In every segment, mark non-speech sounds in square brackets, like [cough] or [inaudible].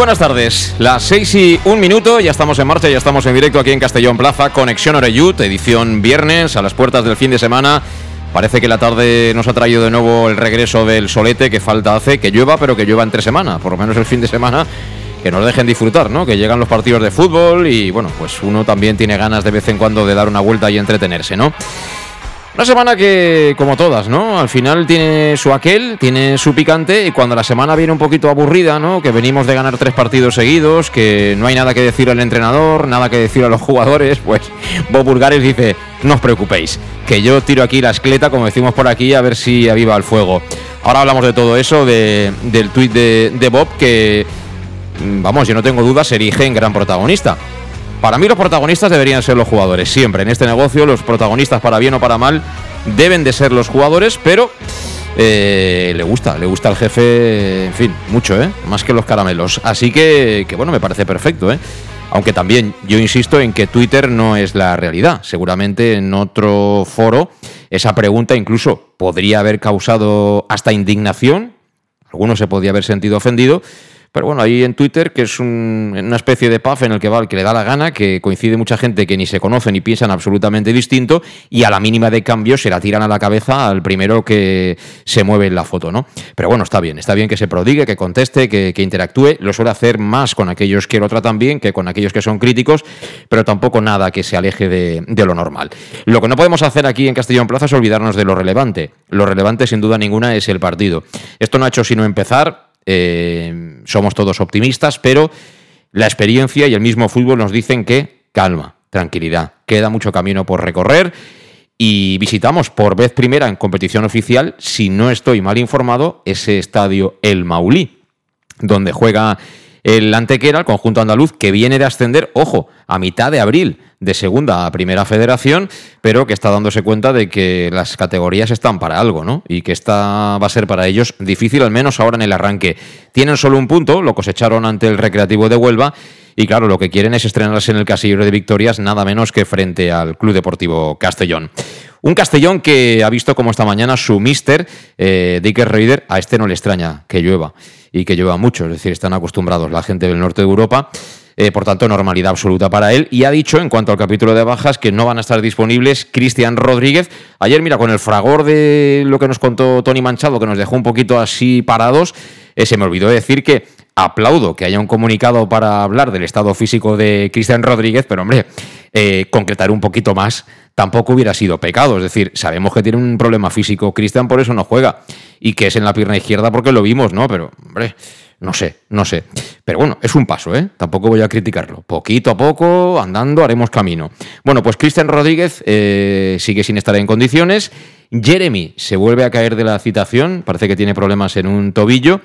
Buenas tardes. Las 6 y un minuto, ya estamos en marcha, ya estamos en directo aquí en Castellón Plaza, Conexión Oreyut, edición viernes, a las puertas del fin de semana. Parece que la tarde nos ha traído de nuevo el regreso del solete que falta hace, que llueva, pero que llueva entre semana, por lo menos el fin de semana, que nos dejen disfrutar, ¿no? Que llegan los partidos de fútbol y bueno, pues uno también tiene ganas de vez en cuando de dar una vuelta y entretenerse, ¿no? Una semana que, como todas, ¿no? Al final tiene su aquel, tiene su picante y cuando la semana viene un poquito aburrida, ¿no? Que venimos de ganar tres partidos seguidos, que no hay nada que decir al entrenador, nada que decir a los jugadores, pues Bob Burgares dice, no os preocupéis, que yo tiro aquí la escleta, como decimos por aquí, a ver si aviva el fuego. Ahora hablamos de todo eso, del tuit de, de Bob, que, mm, vamos, yo no tengo dudas, se erige en gran protagonista. Para mí los protagonistas deberían ser los jugadores. Siempre en este negocio los protagonistas, para bien o para mal, deben de ser los jugadores, pero eh, le gusta, le gusta al jefe, en fin, mucho, ¿eh? Más que los caramelos. Así que, que bueno, me parece perfecto, ¿eh? Aunque también yo insisto en que Twitter no es la realidad. Seguramente en otro foro esa pregunta incluso podría haber causado hasta indignación. Algunos se podría haber sentido ofendido. Pero bueno, ahí en Twitter, que es una especie de puff en el que va el que le da la gana, que coincide mucha gente que ni se conoce ni piensan absolutamente distinto, y a la mínima de cambio se la tiran a la cabeza al primero que se mueve en la foto, ¿no? Pero bueno, está bien, está bien que se prodigue, que conteste, que, interactúe. Lo suele hacer más con aquellos que lo tratan bien que con aquellos que son críticos, pero tampoco nada que se aleje de, de lo normal. Lo que no podemos hacer aquí en Castellón Plaza es olvidarnos de lo relevante. Lo relevante, sin duda ninguna, es el partido. Esto no ha hecho sino empezar eh, somos todos optimistas, pero la experiencia y el mismo fútbol nos dicen que calma, tranquilidad, queda mucho camino por recorrer y visitamos por vez primera en competición oficial, si no estoy mal informado, ese estadio El Maulí, donde juega el Antequera, el conjunto andaluz, que viene de ascender, ojo, a mitad de abril de segunda a primera federación, pero que está dándose cuenta de que las categorías están para algo, ¿no? Y que esta va a ser para ellos difícil, al menos ahora en el arranque. Tienen solo un punto, lo cosecharon ante el Recreativo de Huelva, y claro, lo que quieren es estrenarse en el casillero de victorias, nada menos que frente al Club Deportivo Castellón. Un Castellón que ha visto como esta mañana su mister, eh, Dicker Reider, a este no le extraña que llueva y que llueva mucho, es decir, están acostumbrados la gente del norte de Europa eh, por tanto, normalidad absoluta para él. Y ha dicho, en cuanto al capítulo de bajas, que no van a estar disponibles Cristian Rodríguez. Ayer, mira, con el fragor de lo que nos contó Tony Manchado, que nos dejó un poquito así parados, eh, se me olvidó decir que aplaudo que haya un comunicado para hablar del estado físico de Cristian Rodríguez, pero hombre, eh, concretar un poquito más tampoco hubiera sido pecado. Es decir, sabemos que tiene un problema físico Cristian, por eso no juega. Y que es en la pierna izquierda porque lo vimos, ¿no? Pero, hombre, no sé, no sé. Pero bueno, es un paso, ¿eh? Tampoco voy a criticarlo. Poquito a poco, andando, haremos camino. Bueno, pues Cristian Rodríguez eh, sigue sin estar en condiciones. Jeremy se vuelve a caer de la citación, parece que tiene problemas en un tobillo.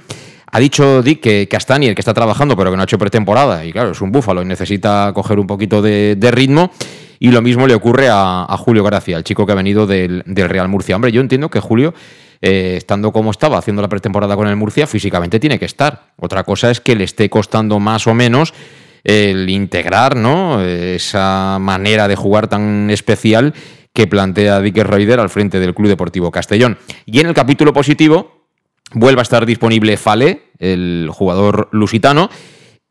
Ha dicho Dick que Castani, el que está trabajando, pero que no ha hecho pretemporada, y claro, es un búfalo y necesita coger un poquito de, ritmo. Y lo mismo le ocurre a, Julio Gracia, el chico que ha venido del, del Real Murcia. Hombre, yo entiendo que Julio eh, estando como estaba, haciendo la pretemporada con el Murcia, físicamente tiene que estar. Otra cosa es que le esté costando más o menos el integrar ¿no? esa manera de jugar tan especial que plantea Dicker Reuter al frente del Club Deportivo Castellón. Y en el capítulo positivo vuelve a estar disponible Fale, el jugador lusitano,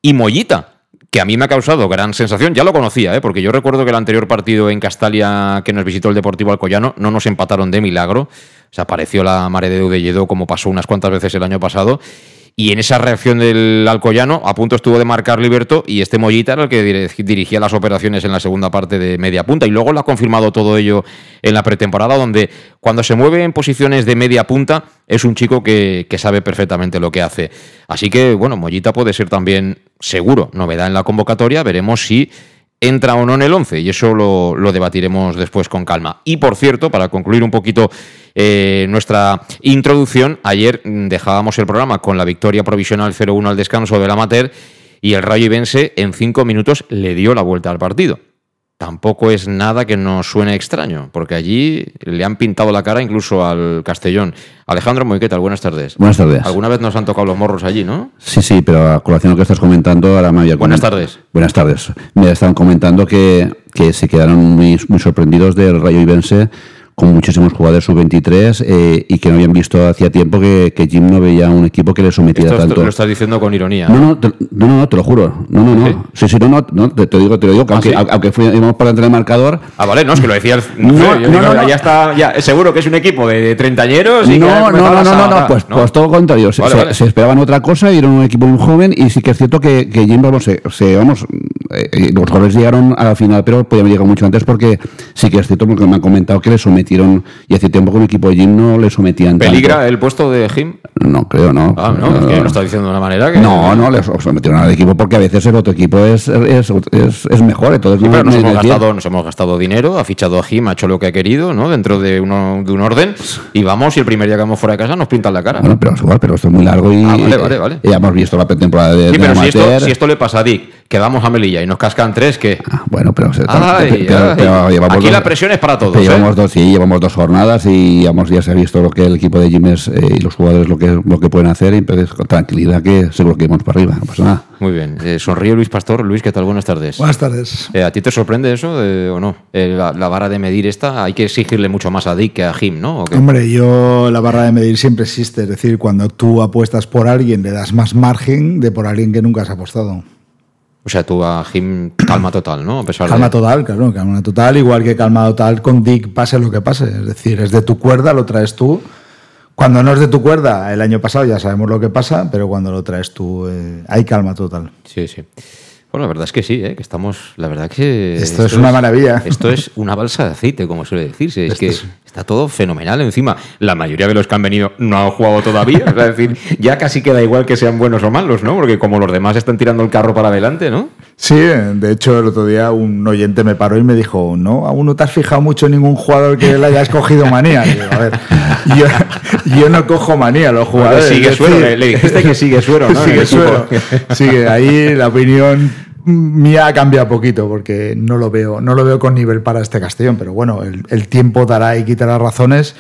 y Mollita, que a mí me ha causado gran sensación. Ya lo conocía, ¿eh? porque yo recuerdo que el anterior partido en Castalia que nos visitó el Deportivo Alcoyano no nos empataron de milagro. O apareció la mare de Udelledo como pasó unas cuantas veces el año pasado. Y en esa reacción del Alcoyano, a punto estuvo de marcar Liberto y este Mollita era el que dirigía las operaciones en la segunda parte de media punta. Y luego lo ha confirmado todo ello en la pretemporada, donde cuando se mueve en posiciones de media punta es un chico que, sabe perfectamente lo que hace. Así que, bueno, Mollita puede ser también seguro novedad en la convocatoria. Veremos si entra o no en el 11 y eso lo, lo debatiremos después con calma. Y por cierto, para concluir un poquito eh, nuestra introducción. Ayer dejábamos el programa con la victoria provisional 0-1 al descanso del amateur y el Rayo Ibense en cinco minutos le dio la vuelta al partido. Tampoco es nada que nos suene extraño, porque allí le han pintado la cara incluso al Castellón. Alejandro muy ¿qué tal? Buenas tardes. Buenas tardes. Alguna vez nos han tocado los morros allí, ¿no? Sí, sí, pero a colación lo que estás comentando, ahora me había Buenas tardes. Buenas tardes. Me estaban comentando que, que se quedaron muy, muy sorprendidos del Rayo Ibense con muchísimos jugadores sub-23 eh, y que no habían visto hacía tiempo que, que, Jim no veía un equipo que le sometiera tanto. lo estás diciendo con ironía. No, no, te, no, no, te lo juro. No, no, no. Sí, sí, no, no, no te, te, digo, te lo digo, que ¿Ah, aunque, sí? aunque fuimos por delante del marcador. Ah, vale, no, es que lo decía el. No, no, no, no, ya está, ya, seguro que es un equipo de treintañeros y No, no, no, no, no, pues, pues todo lo contrario. Se, vale, se, esperaban otra cosa y era un equipo muy joven y sí que es cierto que, que Jim, vamos, se, se vamos, eh, los goles llegaron a la final, pero podían llegar mucho antes porque sí que es cierto porque me han comentado que le sometieron y hace tiempo que un equipo de Jim no le sometían ¿Peligra tanto. el puesto de Jim? No, creo, no. Ah, no, es que lo está diciendo de una manera que... No, no, le sometieron al equipo porque a veces el otro equipo es, es, es, es mejor. Entonces sí, no, pero nos, no hemos gastado, nos hemos gastado dinero, ha fichado a Jim, ha hecho lo que ha querido, ¿no? Dentro de, uno, de un orden. Y vamos, y el primer día que vamos fuera de casa nos pintan la cara. Bueno, pero es igual, pero esto es muy largo y... Ah, vale, vale, vale. Ya hemos visto la pretemporada de, sí, de pero si amateur. esto, si esto le pasa a Dick, que vamos a Melilla y nos cascan tres, ¿qué? Ah, bueno, pero, se, Ay, pero, ay. pero llevamos Aquí dos, la presión es para todos. ¿eh? llevamos dos, sí, llevamos dos jornadas y digamos, ya se ha visto lo que el equipo de Jim es eh, y los jugadores lo que, lo que pueden hacer y entonces con tranquilidad que seguro que vamos para arriba, no pasa nada. Muy bien. Eh, sonríe Luis Pastor. Luis, ¿qué tal? Buenas tardes. Buenas tardes. Eh, ¿A ti te sorprende eso o no? Eh, la, la vara de medir esta, hay que exigirle mucho más a Dick que a Jim, ¿no? ¿O qué? Hombre, yo la barra de medir siempre existe, es decir, cuando tú apuestas por alguien le das más margen de por alguien que nunca has apostado. O sea, tú a Jim calma total, ¿no? A pesar Calma de... total, claro, calma total, igual que calma total con Dick, pase lo que pase. Es decir, es de tu cuerda, lo traes tú. Cuando no es de tu cuerda, el año pasado ya sabemos lo que pasa, pero cuando lo traes tú, eh, hay calma total. Sí, sí. Bueno, la verdad es que sí, ¿eh? que estamos. La verdad que. Esto es una maravilla. Esto es una balsa de aceite, como suele decirse. Es Esto que es- está todo fenomenal encima. La mayoría de los que han venido no han jugado todavía. Es decir, ya casi queda igual que sean buenos o malos, ¿no? Porque como los demás están tirando el carro para adelante, ¿no? Sí, de hecho el otro día un oyente me paró y me dijo, no, aún no te has fijado mucho en ningún jugador que le hayas cogido manía. Digo, a ver, yo, yo no cojo manía a los jugadores. sigue suero, le, le dijiste que sigue suero, ¿no? [laughs] Sigue suero. Sigue, ahí la opinión mía ha cambiado poquito porque no lo veo, no lo veo con nivel para este Castellón, pero bueno, el, tiempo dará y quitará razones.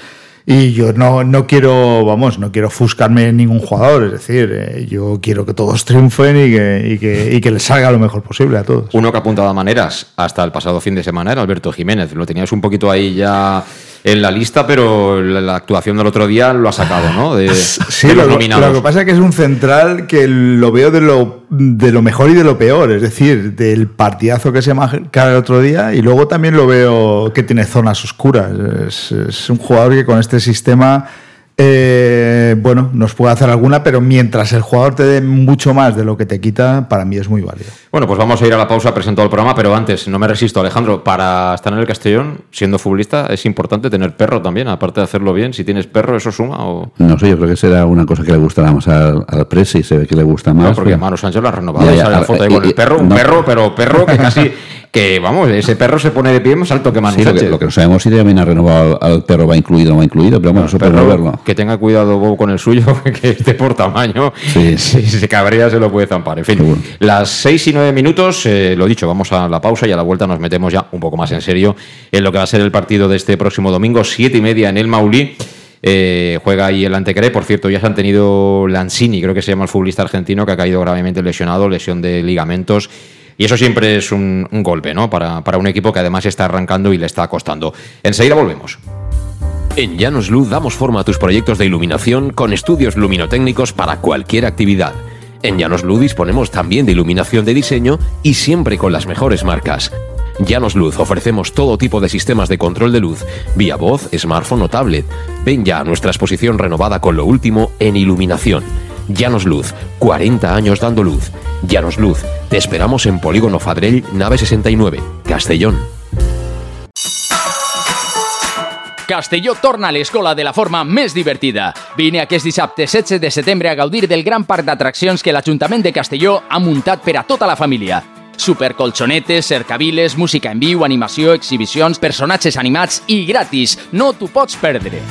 Y yo no, no quiero, vamos, no quiero ofuscarme en ningún jugador, es decir, eh, yo quiero que todos triunfen y que, y, que, y que les salga lo mejor posible a todos. Uno que apuntaba maneras hasta el pasado fin de semana era Alberto Jiménez. Lo tenías un poquito ahí ya en la lista, pero la, la actuación del otro día lo ha sacado, ¿no? De, [laughs] Sí, de los lo, nominados. lo que pasa es que es un central que lo veo de lo, de lo mejor y de lo peor, es decir, del partidazo que se marca el otro día y luego también lo veo que tiene zonas oscuras. Es, es un jugador que con este sistema, eh, bueno, nos puede hacer alguna, pero mientras el jugador te dé mucho más de lo que te quita, para mí es muy válido. Bueno, pues vamos a ir a la pausa presentado el programa, pero antes, no me resisto, Alejandro, para estar en el Castellón, siendo futbolista, es importante tener perro también, aparte de hacerlo bien. Si tienes perro, ¿eso suma o...? No sé, yo creo que será una cosa que le gustará más al, al Presi, se ve que le gusta más. No, porque pero- Manu Sánchez lo ha renovado, Ya, y ya, sale la a- foto ahí y- con el y- perro, un no. perro, pero perro que casi... [laughs] Que vamos, ese perro se pone de pie más alto que Manu Sí, lo, que, lo que no sabemos si también ha renovado al, al perro, va incluido o no va incluido, pero bueno, eso Perro, verlo. que tenga cuidado Bob, con el suyo, [laughs] que esté por tamaño. [laughs] Sí. Si se cabrea, se lo puede zampar. En fin, Seguro. las seis y nueve minutos, eh, lo dicho, vamos a la pausa y a la vuelta nos metemos ya un poco más en serio en lo que va a ser el partido de este próximo domingo, siete y media en el Maulí. Eh, juega ahí el Antecré, por cierto, ya se han tenido Lanzini, creo que se llama el futbolista argentino, que ha caído gravemente lesionado, lesión de ligamentos. Y eso siempre es un, un golpe, ¿no? Para, para un equipo que además está arrancando y le está costando. Enseguida volvemos. En Llanos Luz damos forma a tus proyectos de iluminación con estudios luminotécnicos para cualquier actividad. En Llanos Luz disponemos también de iluminación de diseño y siempre con las mejores marcas. Llanos Luz ofrecemos todo tipo de sistemas de control de luz, vía voz, smartphone o tablet. Ven ya a nuestra exposición renovada con lo último en iluminación. Llanos Luz, 40 años dando luz. Llanos Luz, te esperamos en Polígono Fadrell, nave 69, Castellón. Castelló torna a l'escola de la forma més divertida. Vine aquest dissabte 16 de setembre a gaudir del gran parc d'atraccions que l'Ajuntament de Castelló ha muntat per a tota la família. Supercolxonetes, cercaviles, música en viu, animació, exhibicions, personatges animats i gratis. No t'ho pots perdre.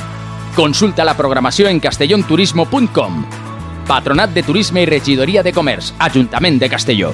Consulta la programació en castellonturismo.com. Patronat de Turisme i Regidoria de Comerç, Ajuntament de Castelló.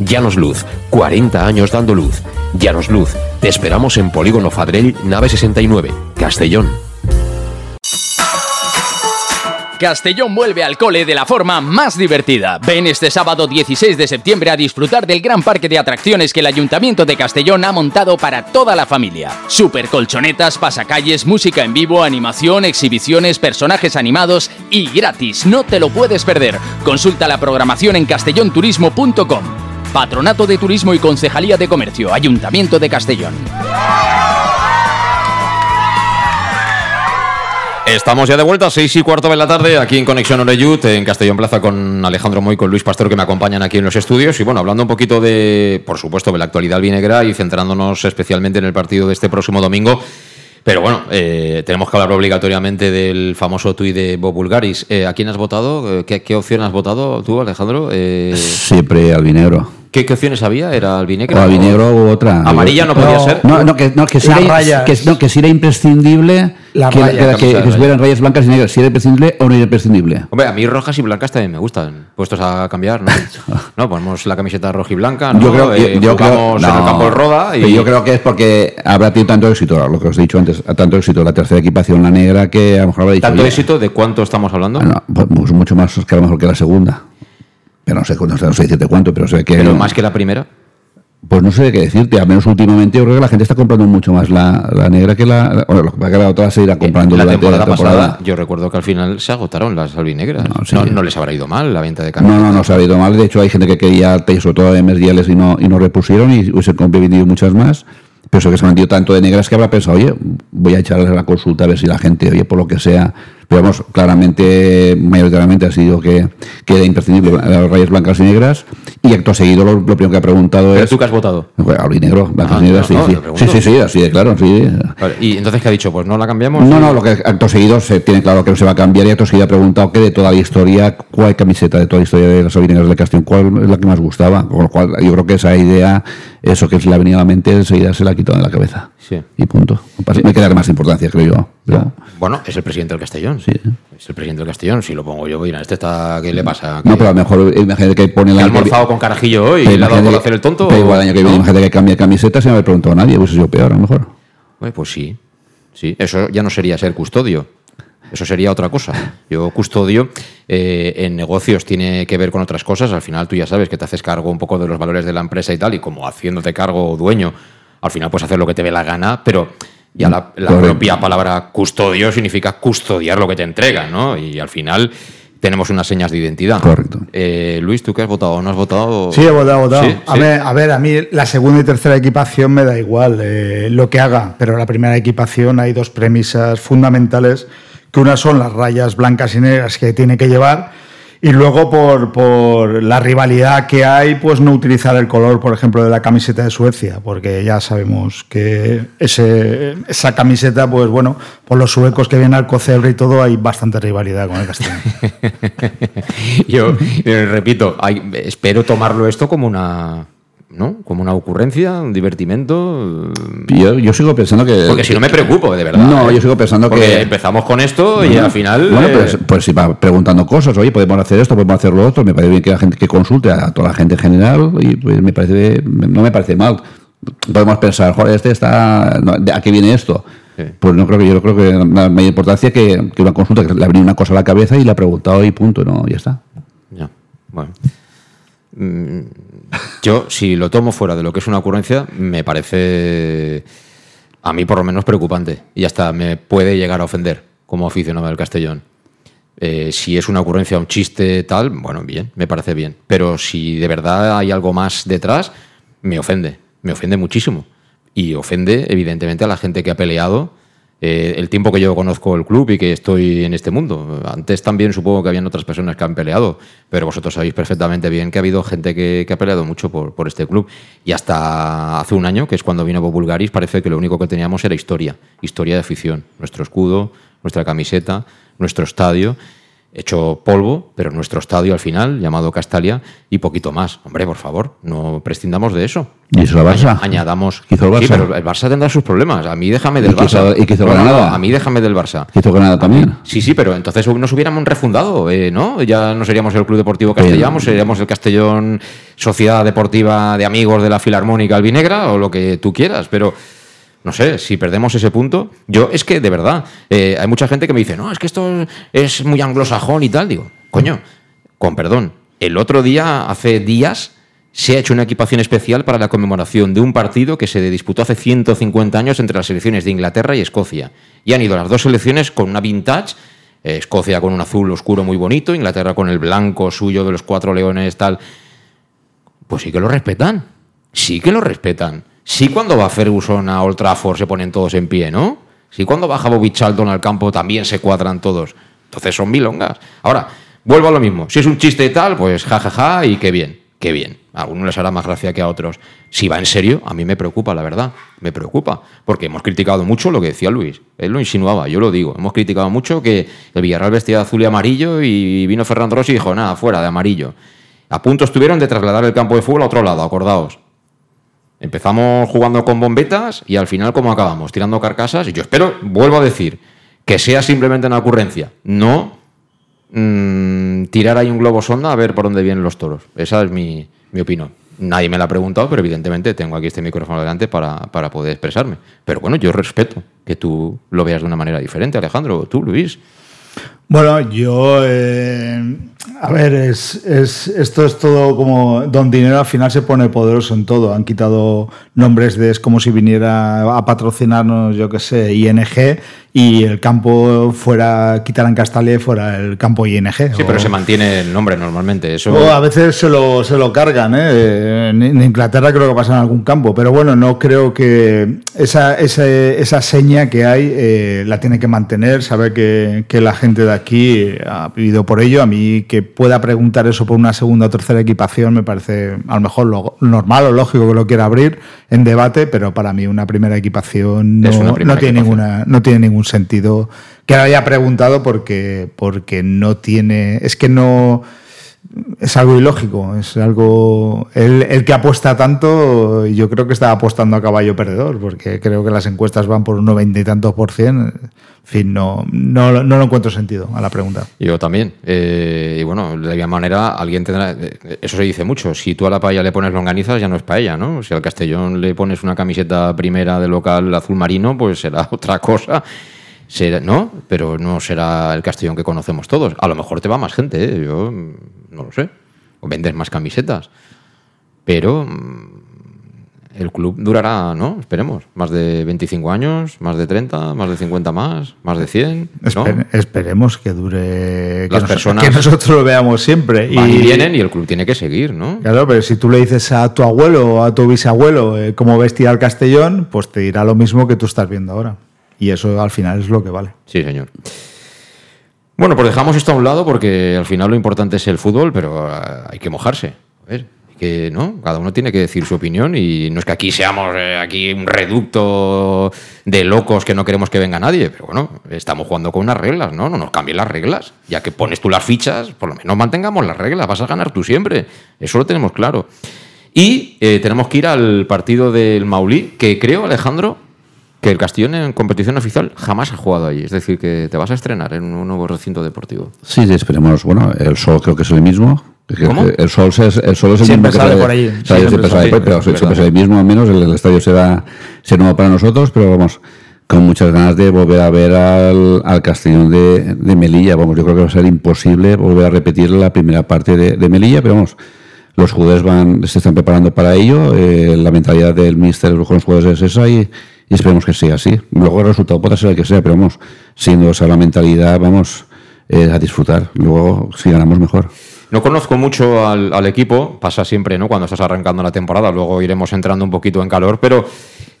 Llanos Luz, 40 años dando luz. Llanos Luz, te esperamos en Polígono Fadrell, nave 69, Castellón. Castellón vuelve al cole de la forma más divertida. Ven este sábado 16 de septiembre a disfrutar del gran parque de atracciones que el Ayuntamiento de Castellón ha montado para toda la familia. Super colchonetas, pasacalles, música en vivo, animación, exhibiciones, personajes animados y gratis. No te lo puedes perder. Consulta la programación en castellonturismo.com. Patronato de Turismo y Concejalía de Comercio, Ayuntamiento de Castellón. Estamos ya de vuelta, seis y cuarto de la tarde, aquí en Conexión Oreyut, en Castellón Plaza, con Alejandro Moy, con Luis Pastor, que me acompañan aquí en los estudios. Y bueno, hablando un poquito de, por supuesto, de la actualidad vinegra y centrándonos especialmente en el partido de este próximo domingo. Pero bueno, eh, tenemos que hablar obligatoriamente del famoso tuit de Bob Bulgaris. Eh, ¿A quién has votado? ¿Qué, ¿Qué, opción has votado tú, Alejandro? Eh... Siempre albinegro. ¿Qué, ¿Qué, opciones había? ¿Era albinegro? O albinegro u otra. ¿Amarilla no podía ser? No, no, que, no, que, si era, que, no, que si era imprescindible la que, raya, que, que, que estuvieran rayas blancas y negras. Si era imprescindible o no era imprescindible. Hombre, a mí rojas y blancas también me gustan. Puestos a cambiar, ¿no? [laughs] no, ponemos la camiseta roja y blanca, ¿no? Yo creo, eh, yo creo no, en el campo del Roda. Y... Yo creo que es porque habrá tenido tanto éxito, lo que os he dicho antes, tanto éxito la tercera equipación, la negra, que a lo mejor habrá dicho. ¿Tanto éxito? ¿De cuánto estamos hablando? No, pues mucho más que a lo mejor que la segunda. Pero no sé, no sé, no sé decirte cuánto, pero sé que. ¿Pero más que la primera? Pues no sé qué decirte, al menos últimamente yo creo que la gente está comprando mucho más la, la negra que la, bueno, lo que la otra se irá comprando la temporada, la temporada. pasada. Yo recuerdo que al final se agotaron las albinegras. No, sí. no, no les habrá ido mal la venta de No, camisetas. no, no se ha ido mal. De hecho, hay gente que quería, sobre todo de mediales y no, y no repusieron y hubiesen vendido muchas más. Pero eso que se han vendido tanto de negras que habrá pensado, oye, voy a echarles la consulta a ver si la gente, oye, por lo que sea. Pero vamos, claramente, mayoritariamente ha sido que, que era imprescindible las rayas blancas y negras. Y acto seguido, lo, lo primero que ha preguntado ¿Pero es. tú qué has votado? Bueno, albinegro, blancas Ah, y negras, no, sí, no, sí. sí. Sí, sí, así de claro, sí. Vale, ¿Y entonces qué ha dicho? Pues no la cambiamos. No, no, lo que acto seguido se tiene claro que no se va a cambiar y acto seguido ha preguntado que de toda la historia, ¿cuál camiseta de toda la historia de las albinegras de Castellón, cuál es la que más gustaba? Con lo cual, yo creo que esa idea, eso que se le ha venido a la mente, enseguida se la ha quitado de la cabeza. Sí. Y punto. Me queda más importancia, creo yo. Bueno, es el presidente del Castellón. Sí. Es el presidente del Castellón. Si lo pongo yo, mira, este está. ¿Qué le pasa? no, ¿Qué- pero a lo mejor imagínate que pone ¿Que ha la. almorzado con carajillo hoy y le ha dado por hacer el tonto? Pero igual el año que viene, imagínate que cambia de camiseta sin haber preguntado a nadie, pues yo peor, a lo mejor. Bueno, pues sí, sí. Eso ya no sería ser custodio. Eso sería otra cosa. Yo custodio eh, en negocios tiene que ver con otras cosas. Al final tú ya sabes que te haces cargo un poco de los valores de la empresa y tal, y como haciéndote cargo o dueño, al final puedes hacer lo que te dé la gana, pero ya la, la propia palabra custodio significa custodiar lo que te entregan, ¿no? Y al final tenemos unas señas de identidad. Correcto. Eh, Luis, ¿tú qué has votado? ¿No has votado? Sí, he votado, he votado. Sí, a, sí. Ver, a ver, a mí la segunda y tercera equipación me da igual eh, lo que haga, pero la primera equipación hay dos premisas fundamentales, que una son las rayas blancas y negras que tiene que llevar, y luego por, por la rivalidad que hay, pues no utilizar el color, por ejemplo, de la camiseta de Suecia, porque ya sabemos que esa camiseta, pues bueno, por los suecos que vienen al Cocebre y todo, hay bastante rivalidad con el castellano. [laughs] Yo eh, repito, hay- espero tomarlo esto como una, ¿no? Como una ocurrencia, un divertimento. Yo, yo sigo pensando que. Porque si no me preocupo, de verdad. No, ¿eh? yo sigo pensando Porque que- empezamos con esto y al final. Bueno, eh, pues, pues si va preguntando cosas, oye, podemos hacer esto, podemos hacer lo otro, me parece bien que la gente que consulte a toda la gente en general y pues me parece, no me parece mal. Podemos pensar, joder, este está, ¿a qué viene esto? Sí. Pues no creo que yo creo que la mayor importancia que, que una consulta que le ha venido una cosa a la cabeza y le ha preguntado y punto, no, ya está. Ya, bueno. Mm, Yo, si lo tomo fuera de lo que es una ocurrencia, me parece a mí por lo menos preocupante. Y hasta me puede llegar a ofender como aficionado del Castellón. Eh, si es una ocurrencia, un chiste, tal, bueno, bien, me parece bien. Pero si de verdad hay algo más detrás, me ofende. Me ofende muchísimo. Y ofende, evidentemente, a la gente que ha peleado eh, el tiempo que yo conozco el club y que estoy en este mundo. Antes también supongo que habían otras personas que han peleado, pero vosotros sabéis perfectamente bien que ha habido gente que, ha peleado mucho por, este club. Y hasta hace un año, que es cuando vino Bulgaris, parece que lo único que teníamos era historia, historia de afición. Nuestro escudo, nuestra camiseta, nuestro estadio hecho polvo, pero nuestro estadio al final, llamado Castalia, y poquito más. Hombre, por favor, no prescindamos de eso. ¿Y eso el Barça? Añ- Añadamos. ¿Qué hizo el Sí, Barça? pero el Barça tendrá sus problemas. A mí déjame del ¿Y qué hizo- Barça. y hizo Granada? a mí déjame del Barça. ¿Hizo Granada también? Sí, sí, pero entonces nos hubiéramos refundado, eh, ¿no? Ya no seríamos el Club Deportivo Castellano, seríamos el Castellón Sociedad Deportiva de Amigos de la Filarmónica Albinegra o lo que tú quieras, pero no sé, si perdemos ese punto, yo es que de verdad, eh, hay mucha gente que me dice, no, es que esto es muy anglosajón y tal, digo, coño, con perdón, el otro día, hace días, se ha hecho una equipación especial para la conmemoración de un partido que se disputó hace 150 años entre las selecciones de Inglaterra y Escocia. Y han ido las dos selecciones con una vintage, eh, Escocia con un azul oscuro muy bonito, Inglaterra con el blanco suyo de los cuatro leones, tal. pues sí que lo respetan. Sí que lo respetan. Sí cuando va Ferguson a Old Trafford se ponen todos en pie, ¿no? Sí cuando baja Bobby Charlton al campo también se cuadran todos. Entonces son milongas. Ahora, vuelvo a lo mismo. Si es un chiste y tal, pues jajaja y qué bien, qué bien. A uno les hará más gracia que a otros. Si va en serio, a mí me preocupa, la verdad. Me preocupa. Porque hemos criticado mucho lo que decía Luis. Él lo insinuaba, yo lo digo. Hemos criticado mucho que el Villarreal vestía de azul y amarillo y vino Fernando Rossi y dijo, nada, fuera de amarillo. A punto estuvieron de trasladar el campo de fútbol a otro lado, acordaos. Empezamos jugando con bombetas y al final, ¿cómo acabamos? Tirando carcasas. Y yo espero, vuelvo a decir, que sea simplemente una ocurrencia. No mm, tirar ahí un globo sonda a ver por dónde vienen los toros. Esa es mi, opinión. Nadie me la ha preguntado, pero evidentemente tengo aquí este micrófono delante para, para poder expresarme. Pero bueno, yo respeto que tú lo veas de una manera diferente, Alejandro. Tú, Luis. Bueno, yo, eh, a ver, es, es, esto es todo como Don Dinero al final se pone poderoso en todo. Han quitado nombres de, es como si viniera a patrocinarnos, yo qué sé, ING y el campo fuera, quitaran Castalia y fuera el campo ING. Sí, pero se mantiene el nombre normalmente. Eso... O a veces se lo, se lo cargan, ¿eh? En, Inglaterra creo que pasa en algún campo, pero bueno, no creo que esa, esa, esa seña que hay eh, la tiene que mantener, sabe que, que la gente de aquí ha vivido por ello. A mí que pueda preguntar eso por una segunda o tercera equipación me parece a lo mejor lo normal o lógico que lo quiera abrir en debate, pero para mí una primera equipación no, no tiene, ninguna, no tiene ningún sentido que lo haya preguntado porque, porque no tiene. Es que no. Es algo ilógico, es algo. El, que apuesta tanto, yo creo que está apostando a caballo perdedor, porque creo que las encuestas van por un noventa y tantos por cien. En fin, no, no, no lo encuentro sentido a la pregunta. Yo también. Eh, y bueno, de alguna manera, alguien tendrá. Eso se dice mucho. Si tú a la paella le pones longanizas, ya no es paella, ¿no? Si al Castellón le pones una camiseta primera de local azul marino, pues será [laughs] otra cosa. ¿No? Pero no será el Castellón que conocemos todos. A lo mejor te va más gente, ¿eh? yo no lo sé. O vendes más camisetas. Pero mm, el club durará, ¿no? Esperemos, más de 25 años, más de 30, más de 50 más, más de 100. esperemos que dure, que, Las personas que nosotros lo veamos siempre. y vienen y el club tiene que seguir, ¿no? Claro, pero si tú le dices a tu abuelo o a tu bisabuelo eh, cómo vestir al Castellón, pues te dirá lo mismo que tú estás viendo ahora. Y eso al final es lo que vale. Sí, señor. Bueno, pues dejamos esto a un lado porque al final lo importante es el fútbol, pero eh, hay que mojarse. A ver, que no, cada uno tiene que decir su opinión y no es que aquí seamos eh, aquí un reducto de locos que no queremos que venga nadie, pero bueno, estamos jugando con unas reglas, ¿no? No nos cambien las reglas. Ya que pones tú las fichas, por lo menos mantengamos las reglas, vas a ganar tú siempre. Eso lo tenemos claro. Y eh, tenemos que ir al partido del Maulí, que creo, Alejandro, que el Castellón en competición oficial jamás ha jugado allí. Es decir, que te vas a estrenar en un nuevo recinto deportivo. Sí, esperemos. Bueno, el Sol creo que es el mismo. ¿Cómo? El Sol es, el, sol es el siempre mismo. Sale por allí. siempre, sale, por pero siempre es el mismo, al menos. El, estadio será, será nuevo para nosotros, pero vamos, con muchas ganas de volver a ver al, al Castellón de, de, Melilla. Vamos, yo creo que va a ser imposible volver a repetir la primera parte de, de Melilla, pero vamos. Los jugadores van, se están preparando para ello. Eh, la mentalidad del míster con los jugadores es esa y, y esperemos que sea así. Luego el resultado puede ser el que sea, pero vamos, siendo esa la mentalidad, vamos a disfrutar. Luego, si ganamos, mejor. No conozco mucho al, equipo, pasa siempre, ¿no? Cuando estás arrancando la temporada, luego iremos entrando un poquito en calor, pero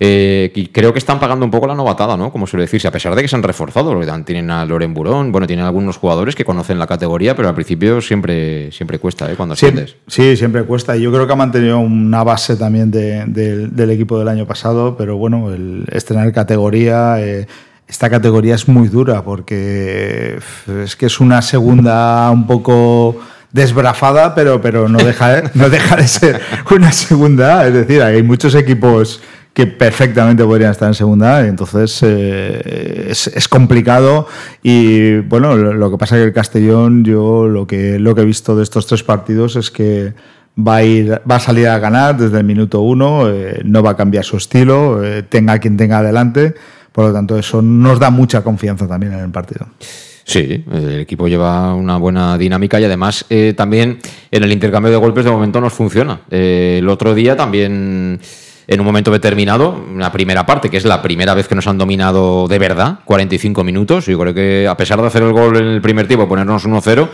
eh, creo que están pagando un poco la novatada, ¿no? Como suele decirse, a pesar de que se han reforzado, tienen a Loren Burón, bueno, tienen algunos jugadores que conocen la categoría, pero al principio siempre, siempre cuesta, ¿eh? Cuando asciendes. Sí, siempre cuesta. Yo creo que ha mantenido una base también del equipo del año pasado, pero bueno, el estrenar categoría. Eh, esta categoría es muy dura porque es que es una segunda un poco desbrafada, pero, pero no, deja, [laughs] no deja de ser una segunda. Es decir, hay muchos equipos que perfectamente podrían estar en segunda, entonces eh, es, complicado y bueno, lo, que pasa es que el Castellón, yo lo que, lo que he visto de estos tres partidos es que va a, ir, va a salir a ganar desde el minuto uno, eh, no va a cambiar su estilo, eh, tenga quien tenga adelante, por lo tanto eso nos da mucha confianza también en el partido. Sí, el equipo lleva una buena dinámica y además eh, también en el intercambio de golpes de momento nos funciona. Eh, el otro día también en un momento determinado, una primera parte, que es la primera vez que nos han dominado de verdad, 45 minutos. Yo creo que a pesar de hacer el gol en el primer tiempo, ponernos 1-0,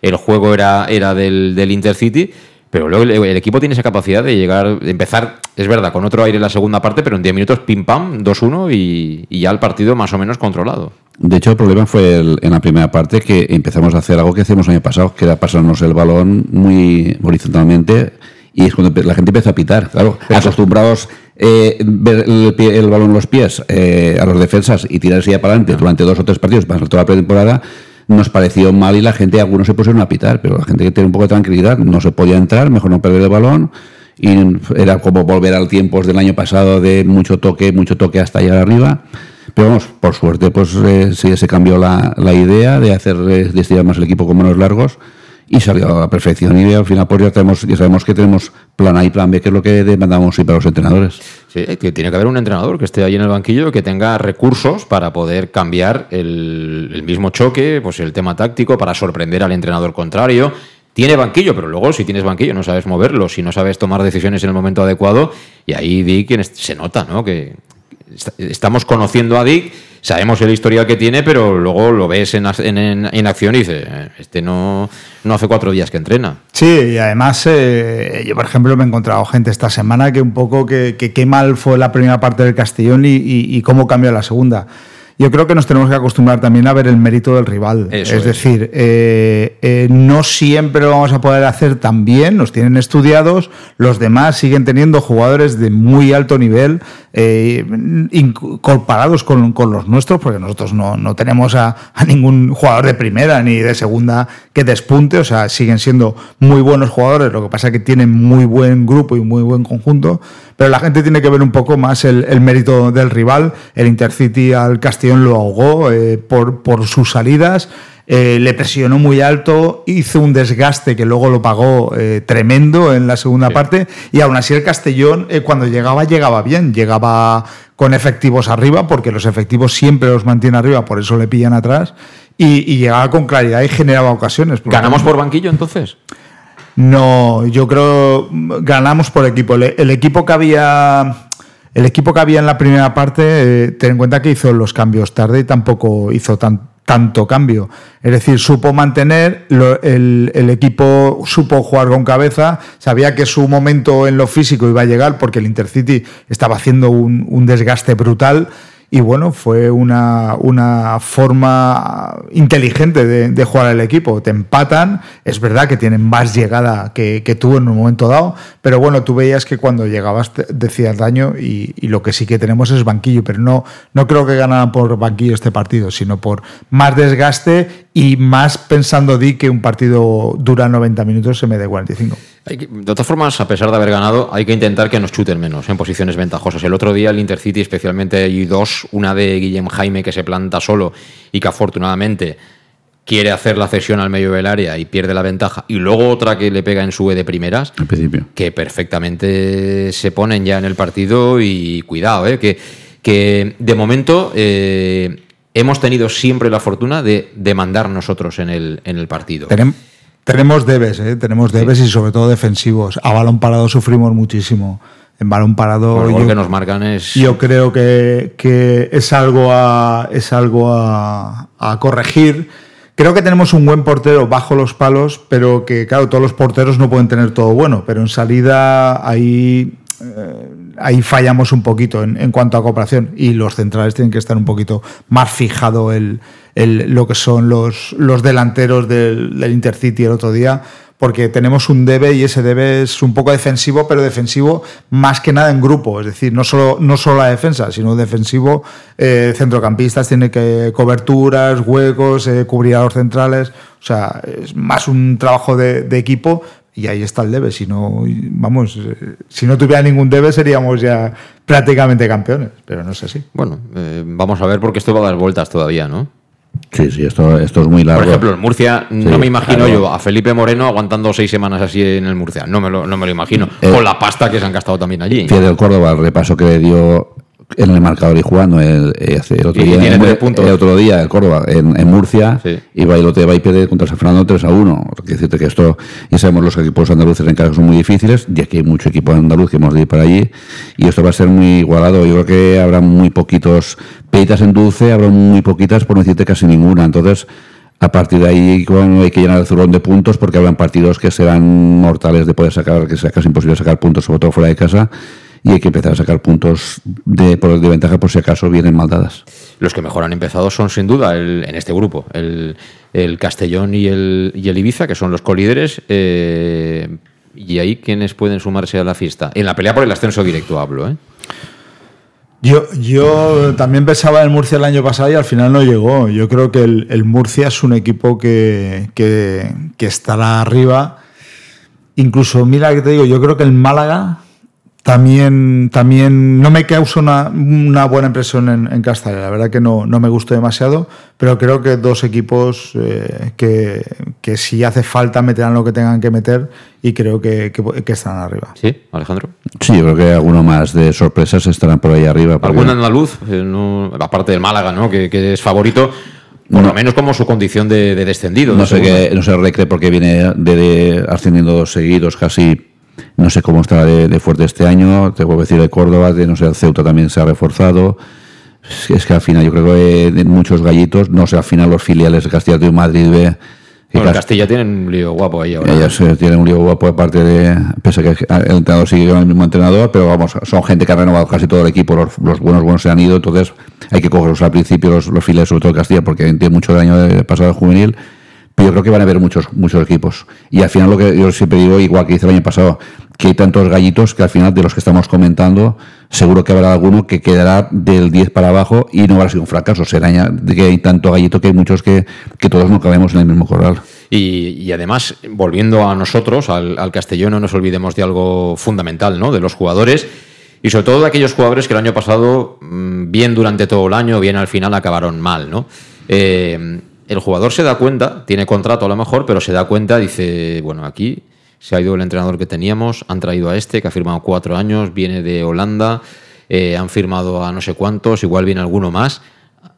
el juego era, era del, del Intercity pero luego el, equipo tiene esa capacidad de llegar, de empezar, es verdad, con otro aire en la segunda parte, pero en 10 minutos pim pam, 2-1 y, ya el partido más o menos controlado. De hecho, el problema fue en la primera parte que empezamos a hacer algo que hicimos el año pasado, que era pasarnos el balón muy horizontalmente y es cuando la gente empieza a pitar, claro, acostumbrados eh, ver el, balón en los pies eh, a los defensas y tirarse ya para adelante durante dos o tres partidos, para toda la pretemporada, nos pareció mal y la gente, algunos se pusieron a pitar, pero la gente que tiene un poco de tranquilidad, no se podía entrar, mejor no perder el balón. Y era como volver al tiempo del año pasado de mucho toque, mucho toque hasta allá arriba. Pero vamos, por suerte, pues eh, sí se cambió la, la idea de hacer eh, de más el equipo con menos largos y salió a la perfección. Y al final, pues ya, tenemos, ya sabemos que tenemos plan A y plan B, que es lo que demandamos para los entrenadores. Sí, que tiene que haber un entrenador que esté ahí en el banquillo, que tenga recursos para poder cambiar el, mismo choque, pues el tema táctico, para sorprender al entrenador contrario. Tiene banquillo, pero luego si tienes banquillo no sabes moverlo, si no sabes tomar decisiones en el momento adecuado, y ahí Dick se nota, ¿no? Que estamos conociendo a Dick sabemos el historial que tiene, pero luego lo ves en, en, acción y dices, eh, este no, no hace cuatro días que entrena. Sí, y además eh, yo, por ejemplo, me he encontrado gente esta semana que un poco qué mal fue la primera parte del Castellón y, y cómo cambió la segunda yo creo que nos tenemos que acostumbrar también a ver el mérito del rival. es, decir, eh, eh, no siempre lo vamos a poder hacer tan bien, nos tienen estudiados, los demás siguen teniendo jugadores de muy alto nivel, eh, comparados con, con, los nuestros, porque nosotros no, no tenemos a, a, ningún jugador de primera ni de segunda que despunte, o sea, siguen siendo muy buenos jugadores, lo que pasa es que tienen muy buen grupo y muy buen conjunto, pero la gente tiene que ver un poco más el, mérito del rival. El Intercity al Castellón lo ahogó eh, por, por sus salidas. Eh, le presionó muy alto, hizo un desgaste que luego lo pagó eh, tremendo en la segunda parte y aún así el Castellón cuando llegaba llegaba bien, llegaba con efectivos arriba porque los efectivos siempre los mantiene arriba, por eso le pillan atrás y, llegaba con claridad y generaba ocasiones. ¿Ganamos por banquillo entonces? No, yo creo ganamos por equipo. El, equipo que había el equipo que había en la primera parte, eh, ten en cuenta que hizo los cambios tarde y tampoco hizo tanto cambio. Es decir, supo mantener, el, equipo supo jugar con cabeza, sabía que su momento en lo físico iba a llegar porque el Intercity estaba haciendo un desgaste brutal y bueno, fue una, una forma inteligente de, jugar al equipo. Te empatan, es verdad que tienen más llegada que, que, tú en un momento dado, pero bueno, tú veías que cuando llegabas decías daño y, lo que sí que tenemos es banquillo, pero no, no creo que ganaran por banquillo este partido, sino por más desgaste y más pensando di que un partido dura 90 minutos se me dé 45. De todas formas, a pesar de haber ganado, hay que intentar que nos chuten menos en posiciones ventajosas. El otro día el Intercity, especialmente hay dos, una de Guillem Jaime que se planta solo y que afortunadamente quiere hacer la cesión al medio del área y pierde la ventaja, y luego otra que le pega en su E de primeras, principio. que perfectamente se ponen ya en el partido y cuidado, ¿eh? que, que de momento eh, hemos tenido siempre la fortuna de demandar nosotros en el, en el partido. tenemos debes, ¿eh? tenemos debes y sobre todo defensivos. A balón parado sufrimos muchísimo. En balón parado. yo, que nos marcan es. Yo creo que, que es algo a, es algo a, a corregir. Creo que tenemos un buen portero bajo los palos, pero que, claro, todos los porteros no pueden tener todo bueno, pero en salida ahí eh, ahí fallamos un poquito en, cuanto a cooperación y los centrales tienen que estar un poquito más fijado el, lo que son los, los delanteros del, Intercity el otro día porque tenemos un debe y ese debe es un poco defensivo, pero defensivo más que nada en grupo, es decir, no solo, no solo la defensa, sino defensivo, eh, centrocampistas, tiene que coberturas, huecos, eh, cubrir a los centrales, o sea, es más un trabajo de equipo, y ahí está el debe. Si no, vamos, eh, si no tuviera ningún debe seríamos ya prácticamente campeones, pero no es así. Bueno, eh, vamos a ver porque esto va a dar vueltas todavía, ¿no? Sí, sí, esto, esto es muy largo. Por ejemplo, en Murcia no me imagino yo a Felipe Moreno aguantando seis semanas así en el Murcia. No me lo, no me lo imagino. Eh, Con la pasta que se han gastado también allí. Fidel Córdoba, el repaso que le dio en el marcador y jugando el, el otro día. el, otro día, el Córdoba, en, en Murcia, y Bailote va y pierde contra San Fernando 3 a 1. Quiere decirte que esto, ya sabemos los equipos andaluces en casa son muy difíciles, ya que hay mucho equipo andaluz que hemos de ir para allí, y esto va a ser muy igualado. Yo creo que habrá muy poquitos peitas en dulce, habrá muy poquitas, por no decirte casi ninguna. Entonces, A partir de ahí hay que llenar el zurrón de puntos porque habrán partidos que serán mortales de poder sacar, que sea casi imposible sacar puntos, sobre todo fuera de casa y hay que empezar a sacar puntos de, de ventaja por si acaso vienen mal dadas. Los que mejor han empezado son sin duda en este grupo, el, Castellón y el, y el, Ibiza, que son los colíderes. Eh, y ahí, ¿quiénes pueden sumarse a la fiesta? En la pelea por el ascenso directo hablo, ¿eh? Yo, yo también pensaba en Murcia el año pasado y al final no llegó. Yo creo que el, Murcia es un equipo que, que, que, estará arriba. Incluso, mira que te digo, yo creo que el Málaga también, también no me causa una, una buena impresión en, en Castalia. La verdad que no, no, me gustó demasiado, pero creo que dos equipos eh, que, que, si hace falta meterán lo que tengan que meter y creo que, que, estarán arriba. ¿Sí, Alejandro? Sí, yo creo que alguno más de sorpresas estarán por ahí arriba. ¿Algún andaluz? Eh, aparte del Málaga, ¿no? que, es favorito. Por lo menos como su condición de, descendido. No sé, qué, no sé recre porque viene de ascendiendo dos seguidos casi no sé cómo está de, fuerte este año. Te puedo decir de Córdoba, de no sé, el Ceuta también se ha reforzado. Es que al final yo creo que de muchos gallitos, no sé, al final los filiales de Castilla y Madrid B. Bueno, Castilla tienen un lío guapo ahí ahora. Ellos tienen un lío guapo, aparte de. Pese a que el entrenador sigue con el mismo entrenador, pero vamos, son gente que ha renovado casi todo el equipo, los, buenos buenos se han ido, entonces hay que cogerlos al principio, los, los filiales, sobre todo Castilla, porque tiene mucho daño de pasado juvenil pero yo creo que van a haber muchos, muchos equipos. Y al final lo que yo siempre digo, igual que hice el año pasado, que hay tantos gallitos que al final de los que estamos comentando, seguro que habrá alguno que quedará del 10 para abajo y no habrá sido un fracaso. Será que hay tanto gallito que hay muchos que, que todos no cabemos en el mismo corral. Y, además, volviendo a nosotros, al, al Castellón, no nos olvidemos de algo fundamental, ¿no? De los jugadores y sobre todo de aquellos jugadores que el año pasado, mm, bien durante todo el año, bien al final, acabaron mal, ¿no? Eh, el jugador se da cuenta, tiene contrato a lo mejor, pero se da cuenta, dice, bueno, aquí se ha ido el entrenador que teníamos, han traído a este que ha firmado cuatro años, viene de Holanda, eh, han firmado a no sé cuántos, igual viene alguno más.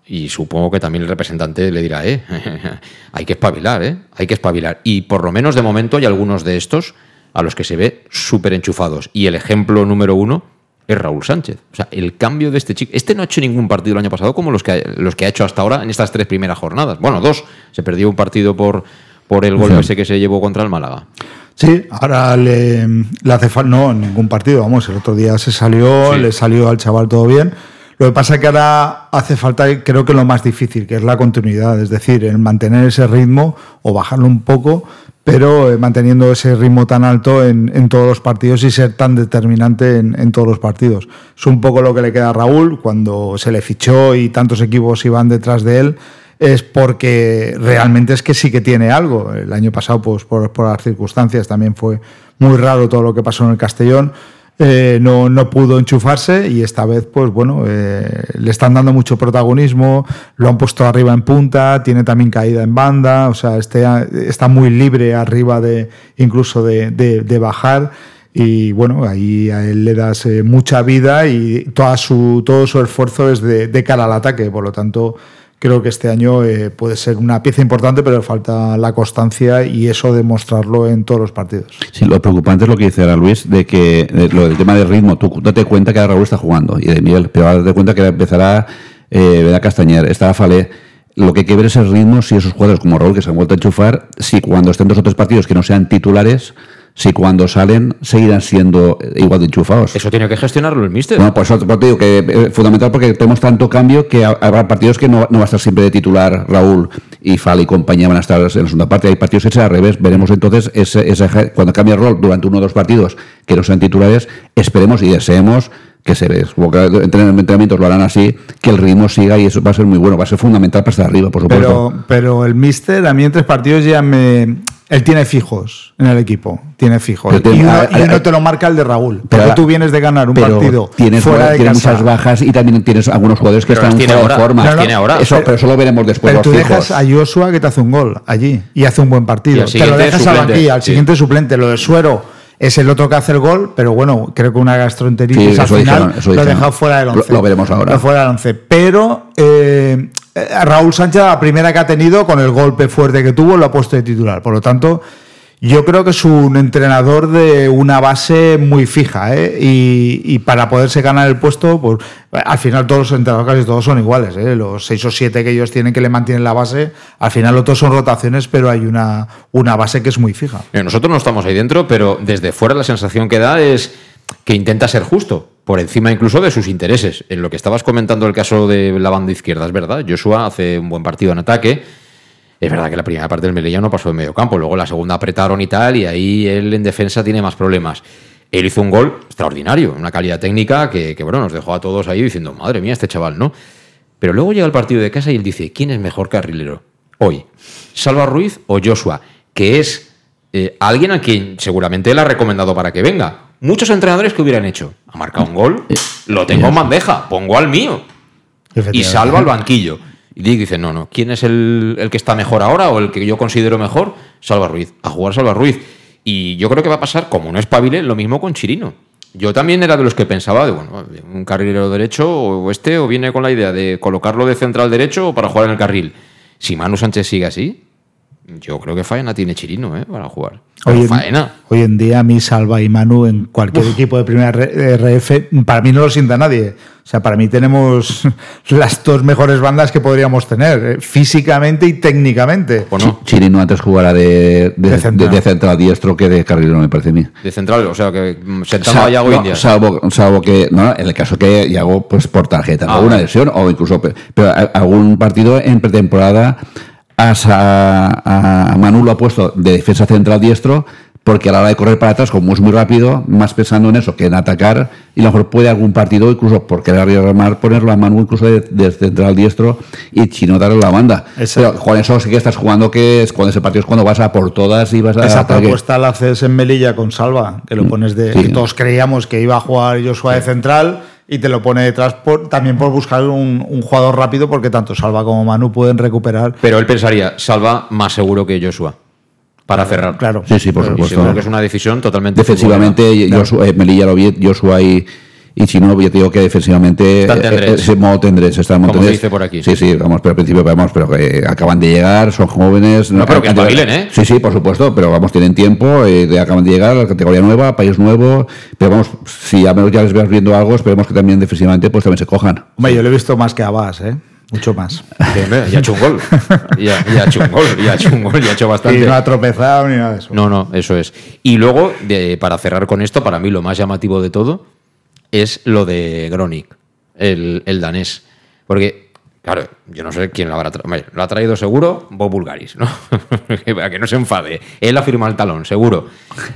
Y supongo que también el representante le dirá, eh, [laughs] hay que espabilar, eh, hay que espabilar. Y por lo menos de momento hay algunos de estos a los que se ve súper enchufados. Y el ejemplo número uno es Raúl Sánchez. O sea, el cambio de este chico. Este no ha hecho ningún partido el año pasado como los que, los que ha hecho hasta ahora en estas tres primeras jornadas. Bueno, dos. Se perdió un partido por, por el gol ese que se llevó contra el Málaga. Sí, ahora le, le hace falta. No, ningún partido. Vamos, el otro día se salió, le salió al chaval todo bien. Lo que pasa es que ahora hace falta, creo que lo más difícil, que es la continuidad, es decir, el mantener ese ritmo o bajarlo un poco, pero eh, manteniendo ese ritmo tan alto en, todos los partidos y ser tan determinante en, todos los partidos. Es un poco lo que le queda a Raúl cuando se le fichó y tantos equipos iban detrás de él, es porque realmente es que sí que tiene algo. El año pasado, pues por, por las circunstancias, también fue muy raro todo lo que pasó en el Castellón. Eh, no, no, pudo enchufarse y esta vez, pues bueno, eh, le están dando mucho protagonismo, lo han puesto arriba en punta, tiene también caída en banda, o sea, este, está muy libre arriba de incluso de, de, bajar y bueno, ahí a él le das eh, mucha vida y toda su, todo su esfuerzo es de, de cara al ataque, por lo tanto creo que este año eh, puede ser una pieza importante, pero falta la constancia y eso demostrarlo en todos los partidos. Sí, lo preocupante es lo que dice ahora Luis, de que lo del tema del ritmo, tú date cuenta que ahora Raúl está jugando y de Miguel, pero date cuenta que empezará eh, Castañer, estará Falé. Lo que hay que ver es el ritmo, si esos jugadores como Raúl, que se han vuelto a enchufar, si cuando estén dos o tres partidos que no sean titulares, si cuando salen seguirán siendo igual de enchufados. Eso tiene que gestionarlo el míster. Bueno, pues, pues te digo que es eh, fundamental porque tenemos tanto cambio que habrá partidos que no, va a estar siempre de titular Raúl y Fal y compañía van a estar en la segunda parte. Hay partidos que será al revés. Veremos entonces ese, ese, cuando cambie el rol durante uno o dos partidos que no sean titulares, esperemos y deseemos que se ve. Entrenamientos lo harán así, que el ritmo siga y eso va a ser muy bueno, va a ser fundamental para estar arriba, por supuesto. Pero, pero el míster, a mí en tres partidos ya me él tiene fijos en el equipo, tiene fijos. y, uno, te lo marca el de Raúl. Pero tú vienes de ganar un partido tienes, fuera de tienes muchas bajas y también tienes algunos jugadores que están fuera de forma. tiene ahora. Eso, pero eso lo veremos después. Pero tú dejas a Joshua que te hace un gol allí y hace un buen partido. Te lo dejas aquí, al siguiente suplente. Lo de Suero es el otro que hace el gol, pero bueno, creo que una gastroenteritis al final lo ha dejado fuera del once. Lo, veremos ahora. fuera del once. Pero eh, Raúl Sánchez, la primera que ha tenido, con el golpe fuerte que tuvo, lo ha puesto de titular. Por lo tanto, yo creo que es un entrenador de una base muy fija, ¿eh? y, para poderse ganar el puesto, pues al final todos los entrenadores casi todos son iguales, ¿eh? los seis o siete que ellos tienen que le mantienen la base, al final otros son rotaciones, pero hay una, una base que es muy fija. Nosotros no estamos ahí dentro, pero desde fuera la sensación que da es que intenta ser justo, por encima incluso de sus intereses. En lo que estabas comentando el caso de la banda izquierda, es verdad, Joshua hace un buen partido en ataque es verdad que la primera parte del Melilla no pasó de medio campo, luego la segunda apretaron y tal, y ahí él en defensa tiene más problemas. Él hizo un gol extraordinario, una calidad técnica que, bueno, nos dejó a todos ahí diciendo, madre mía, este chaval, ¿no? Pero luego llega el partido de casa y él dice, ¿quién es mejor carrilero hoy? ¿Salva Ruiz o Joshua? Que es eh, alguien a quien seguramente él ha recomendado para que venga. Muchos entrenadores que hubieran hecho, ha marcado un gol, lo tengo en bandeja, pongo al mío. Y salva al banquillo. Y dice, no, no, ¿quién es el, que está mejor ahora o el que yo considero mejor? Salva Ruiz, a jugar Salva Ruiz. Y yo creo que va a pasar, como no es pabile, lo mismo con Chirino. Yo también era de los que pensaba de, bueno, un carrilero derecho o este, o viene con la idea de colocarlo de central derecho o para jugar en el carril. Si Manu Sánchez sigue así, yo creo que Faena tiene Chirino ¿eh? para jugar. Hoy en, Faena. hoy en día, mi Salva y Manu en cualquier equipo de primera RF, para mí no lo sienta nadie. O sea, para mí tenemos [laughs] las dos mejores bandas que podríamos tener, eh, físicamente y técnicamente. Chirino antes jugará de, de, central. diestro que de carrilero, me parece a mí. De central, o sea, que sentaba a Yago India. Salvo, salvo, que, no, en el caso que Yago, pues por tarjeta, ah, alguna lesión o incluso, pero algún partido en pretemporada a, a, Manu lo ha puesto de defensa central diestro porque a la hora de correr para atrás, como es muy rápido, más pensando en eso que en atacar, y a lo mejor puede algún partido, incluso por querer arriesgar, ponerlo a Manu incluso de, central diestro y Chino darle la banda. Pero con eso sí que estás jugando que es cuando ese partido es cuando vas a por todas y vas a... Esa propuesta la haces en Melilla con Salva, que lo mm, pones de... todos creíamos que iba a jugar Joshua de central y te lo pone detrás por, también por buscar un, jugador rápido porque tanto Salva como Manu pueden recuperar. Pero él pensaría, Salva más seguro que Joshua. Para cerrar. Claro. Sí, sí, por supuesto. Creo que es una decisión totalmente. Defensivamente, Joshua, eh, Melilla lo vi, Joshua y y si no, yo te digo que defensivamente ese modo tendréis, está Como se dice por aquí. Sí, sí, vamos, pero al principio vamos, pero que acaban de llegar, son jóvenes. No, pero que espabilen, ¿eh? Sí, sí, por supuesto, pero vamos, tienen tiempo, eh, acaban de llegar a la categoría nueva, país nuevo, pero vamos, si a menos ya les veas viendo algo, esperemos que también defensivamente pues también se cojan. Hombre, yo lo he visto más que a Bas, ¿eh? Mucho más. ya ha hecho un gol. [laughs] Ya, ha hecho un gol, ya ha hecho un gol, ya ha hecho bastante. Y no ha tropezado ni nada de eso. No, no, eso es. Y luego, de, para cerrar con esto, para mí lo más llamativo de todo es lo de Gronik, el, danés. Porque, claro, yo no sé quién lo habrá traído. Lo ha traído seguro Bob Bulgaris, ¿no? [laughs] Para que no se enfade. Él ha firmado el talón, seguro.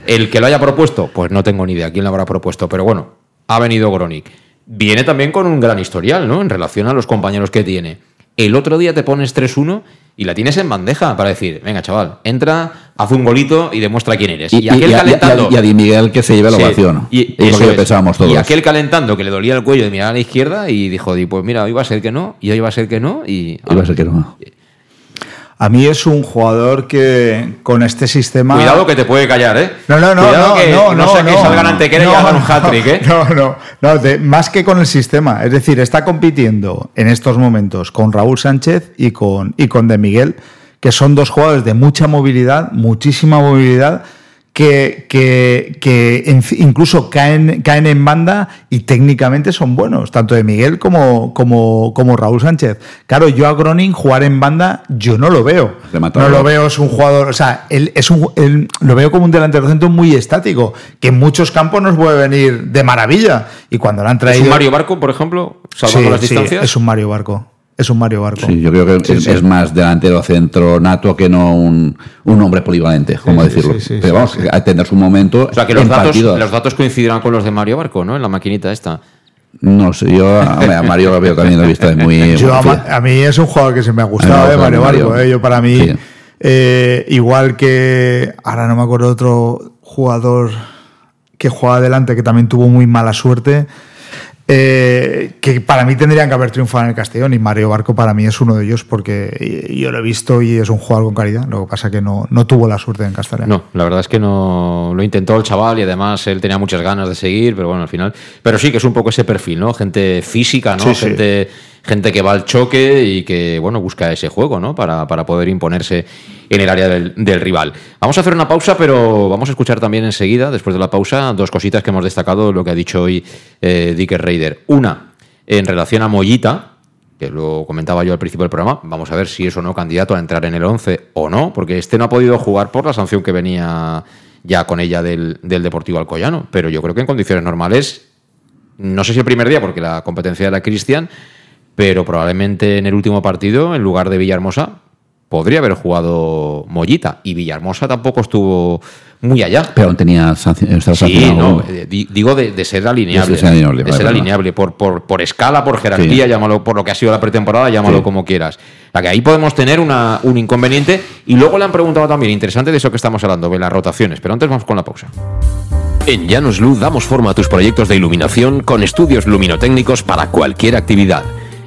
El que lo haya propuesto, pues no tengo ni idea quién lo habrá propuesto, pero bueno, ha venido Gronik. Viene también con un gran historial, ¿no? En relación a los compañeros que tiene. El otro día te pones 3-1 y la tienes en bandeja para decir, venga chaval, entra, haz un golito y demuestra quién eres. Y, aquel calentando... Y a, Di Miguel que se lleve la ovación. Y, es lo que pensábamos todos. Y aquel calentando que le dolía el cuello de mirar a la izquierda y dijo, pues mira, hoy va a ser que no, y hoy va a ser que no, y... Hoy va a ser que no. A mí es un jugador que con este sistema. Cuidado que te puede callar, ¿eh? No, no, no. Cuidado no, que no, no, sé que salgan ante y hagan un hat-trick, ¿eh? No, no, no. más que con el sistema. Es decir, está compitiendo en estos momentos con Raúl Sánchez y con, y con De Miguel, que son dos jugadores de mucha movilidad, muchísima movilidad que, que, incluso caen, caen en banda y técnicamente son buenos, tanto de Miguel como, como, como Raúl Sánchez. Claro, yo a Groning jugar en banda, yo no lo veo. No lo veo, es un jugador, o sea, él es un, lo veo como un delantero centro muy estático, que en muchos campos nos puede venir de maravilla. Y cuando lo han traído. ¿Es un Mario Barco, por ejemplo, salvando las distancias? es un Mario Barco es un Mario Barco. Sí, yo creo que es, más delantero centro nato que no un, un hombre polivalente, como decirlo. Pero vamos, a tener su momento. O sea, que los, datos, los datos coincidirán con los de Mario Barco, ¿no? En la maquinita esta. No sé, yo a, Mario lo veo también lo he visto muy. [laughs] a, mí es un jugador que se me ha gustado, ¿eh? Mario, Barco. ¿eh? Yo para mí, eh, igual que. Ahora no me acuerdo otro jugador que juega adelante que también tuvo muy mala suerte. Eh, que para mí tendrían que haber triunfado en el Castellón y Mario Barco para mí es uno de ellos porque yo lo he visto y es un jugador con calidad. Lo que pasa es que no, no tuvo la suerte en Castellón. No, la verdad es que no lo intentó el chaval y además él tenía muchas ganas de seguir, pero bueno, al final. Pero sí que es un poco ese perfil, ¿no? Gente física, ¿no? Gente gente que va al choque y que, bueno, busca ese juego, ¿no? Para, poder imponerse en el área del, rival. Vamos a hacer una pausa, pero vamos a escuchar también enseguida, después de la pausa, dos cositas que hemos destacado, lo que ha dicho hoy eh, Dicker Raider. Una, en relación a Mollita, que lo comentaba yo al principio del programa, vamos a ver si es o no candidato a entrar en el 11 o no, porque este no ha podido jugar por la sanción que venía ya con ella del, del Deportivo Alcoyano, pero yo creo que en condiciones normales, no sé si el primer día, porque la competencia era Cristian, pero probablemente en el último partido, en lugar de Villahermosa, podría haber jugado Mollita. Y Villahermosa tampoco estuvo muy allá. Pero tenía Sí, no, eh, digo de, ser alineable. De ser alineable, por, por, escala, por jerarquía, llámalo por lo que ha sido la pretemporada, llámalo como quieras. La que ahí podemos tener una, un inconveniente. Y luego le han preguntado también, interesante de eso que estamos hablando, de las rotaciones. Pero antes vamos con la pausa. En Llanos Luz damos forma a tus proyectos de iluminación con estudios luminotécnicos para cualquier actividad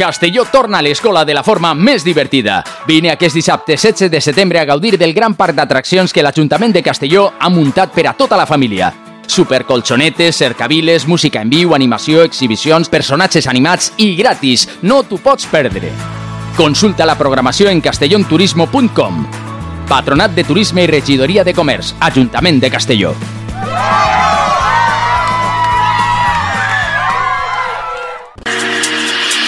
Castelló torna a l'escola de la forma més divertida. Vine aquest dissabte 16 de setembre a gaudir del gran parc d'atraccions que l'Ajuntament de Castelló ha muntat per a tota la família. Supercolxonetes, cercaviles, música en viu, animació, exhibicions, personatges animats i gratis. No t'ho pots perdre. Consulta la programació en castellonturismo.com. Patronat de Turisme i Regidoria de Comerç, Ajuntament de Castelló.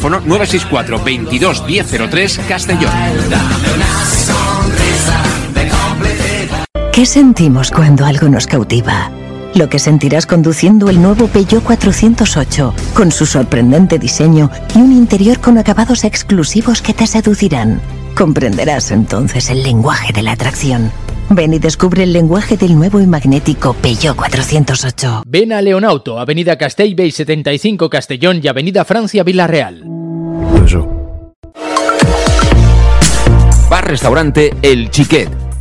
964 22 1003 Castellón. ¿Qué sentimos cuando algo nos cautiva? Lo que sentirás conduciendo el nuevo Peugeot 408, con su sorprendente diseño y un interior con acabados exclusivos que te seducirán. Comprenderás entonces el lenguaje de la atracción Ven y descubre el lenguaje del nuevo y magnético Peugeot 408. Ven a Leonauto, Avenida Castell 75 Castellón y Avenida Francia Villarreal. Bar Restaurante El Chiquet.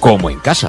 como en casa.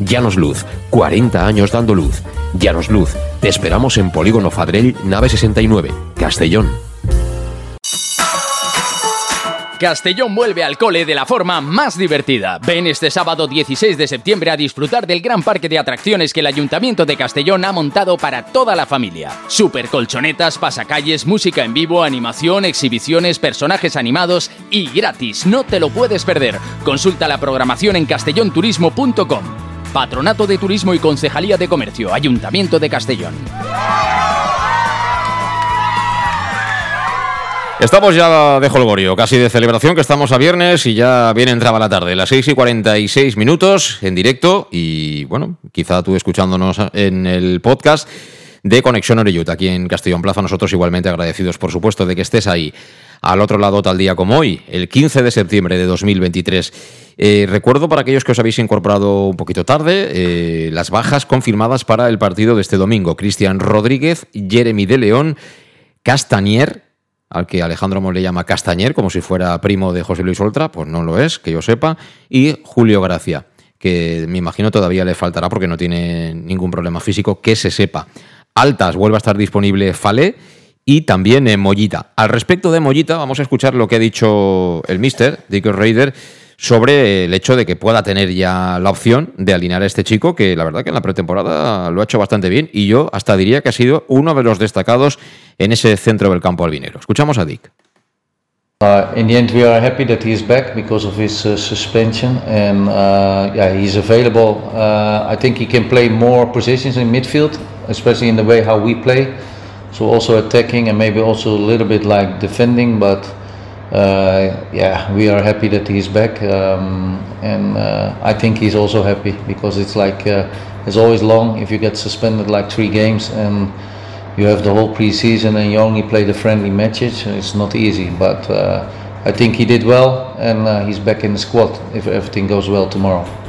Llanos Luz, 40 años dando luz. Llanos Luz, te esperamos en Polígono Fadrell, nave 69, Castellón. Castellón vuelve al cole de la forma más divertida. Ven este sábado 16 de septiembre a disfrutar del gran parque de atracciones que el Ayuntamiento de Castellón ha montado para toda la familia. Super colchonetas, pasacalles, música en vivo, animación, exhibiciones, personajes animados y gratis. No te lo puedes perder. Consulta la programación en castellonturismo.com. Patronato de Turismo y Concejalía de Comercio, Ayuntamiento de Castellón. Estamos ya de holgorio, casi de celebración, que estamos a viernes y ya viene entraba la tarde, las 6 y 46 minutos en directo y bueno, quizá tú escuchándonos en el podcast de Conexión Oreyut, aquí en Castellón Plaza, nosotros igualmente agradecidos por supuesto de que estés ahí al otro lado tal día como hoy, el 15 de septiembre de 2023. Eh, recuerdo para aquellos que os habéis incorporado un poquito tarde, eh, las bajas confirmadas para el partido de este domingo. Cristian Rodríguez, Jeremy de León, Castanier, al que Alejandro Mos le llama Castañer, como si fuera primo de José Luis Oltra, pues no lo es, que yo sepa, y Julio Gracia, que me imagino todavía le faltará porque no tiene ningún problema físico, que se sepa. Altas, vuelve a estar disponible Fale y también en Mollita. Al respecto de Mollita, vamos a escuchar lo que ha dicho el mister, Dick Raider, sobre el hecho de que pueda tener ya la opción de alinear a este chico, que la verdad que en la pretemporada lo ha hecho bastante bien y yo hasta diría que ha sido uno de los destacados en ese centro del campo albinero. Escuchamos a Dick. Uh, in the end, we are happy that he is back because of his uh, suspension, and uh, yeah, he's available. Uh, I think he can play more positions in midfield, especially in the way how we play. So also attacking and maybe also a little bit like defending, but uh, yeah, we are happy that he's back, um, and uh, I think he's also happy because it's like uh, it's always long if you get suspended like three games and you have the whole preseason and you only play the friendly matches. It's not easy, but uh, I think he did well, and uh, he's back in the squad if everything goes well tomorrow.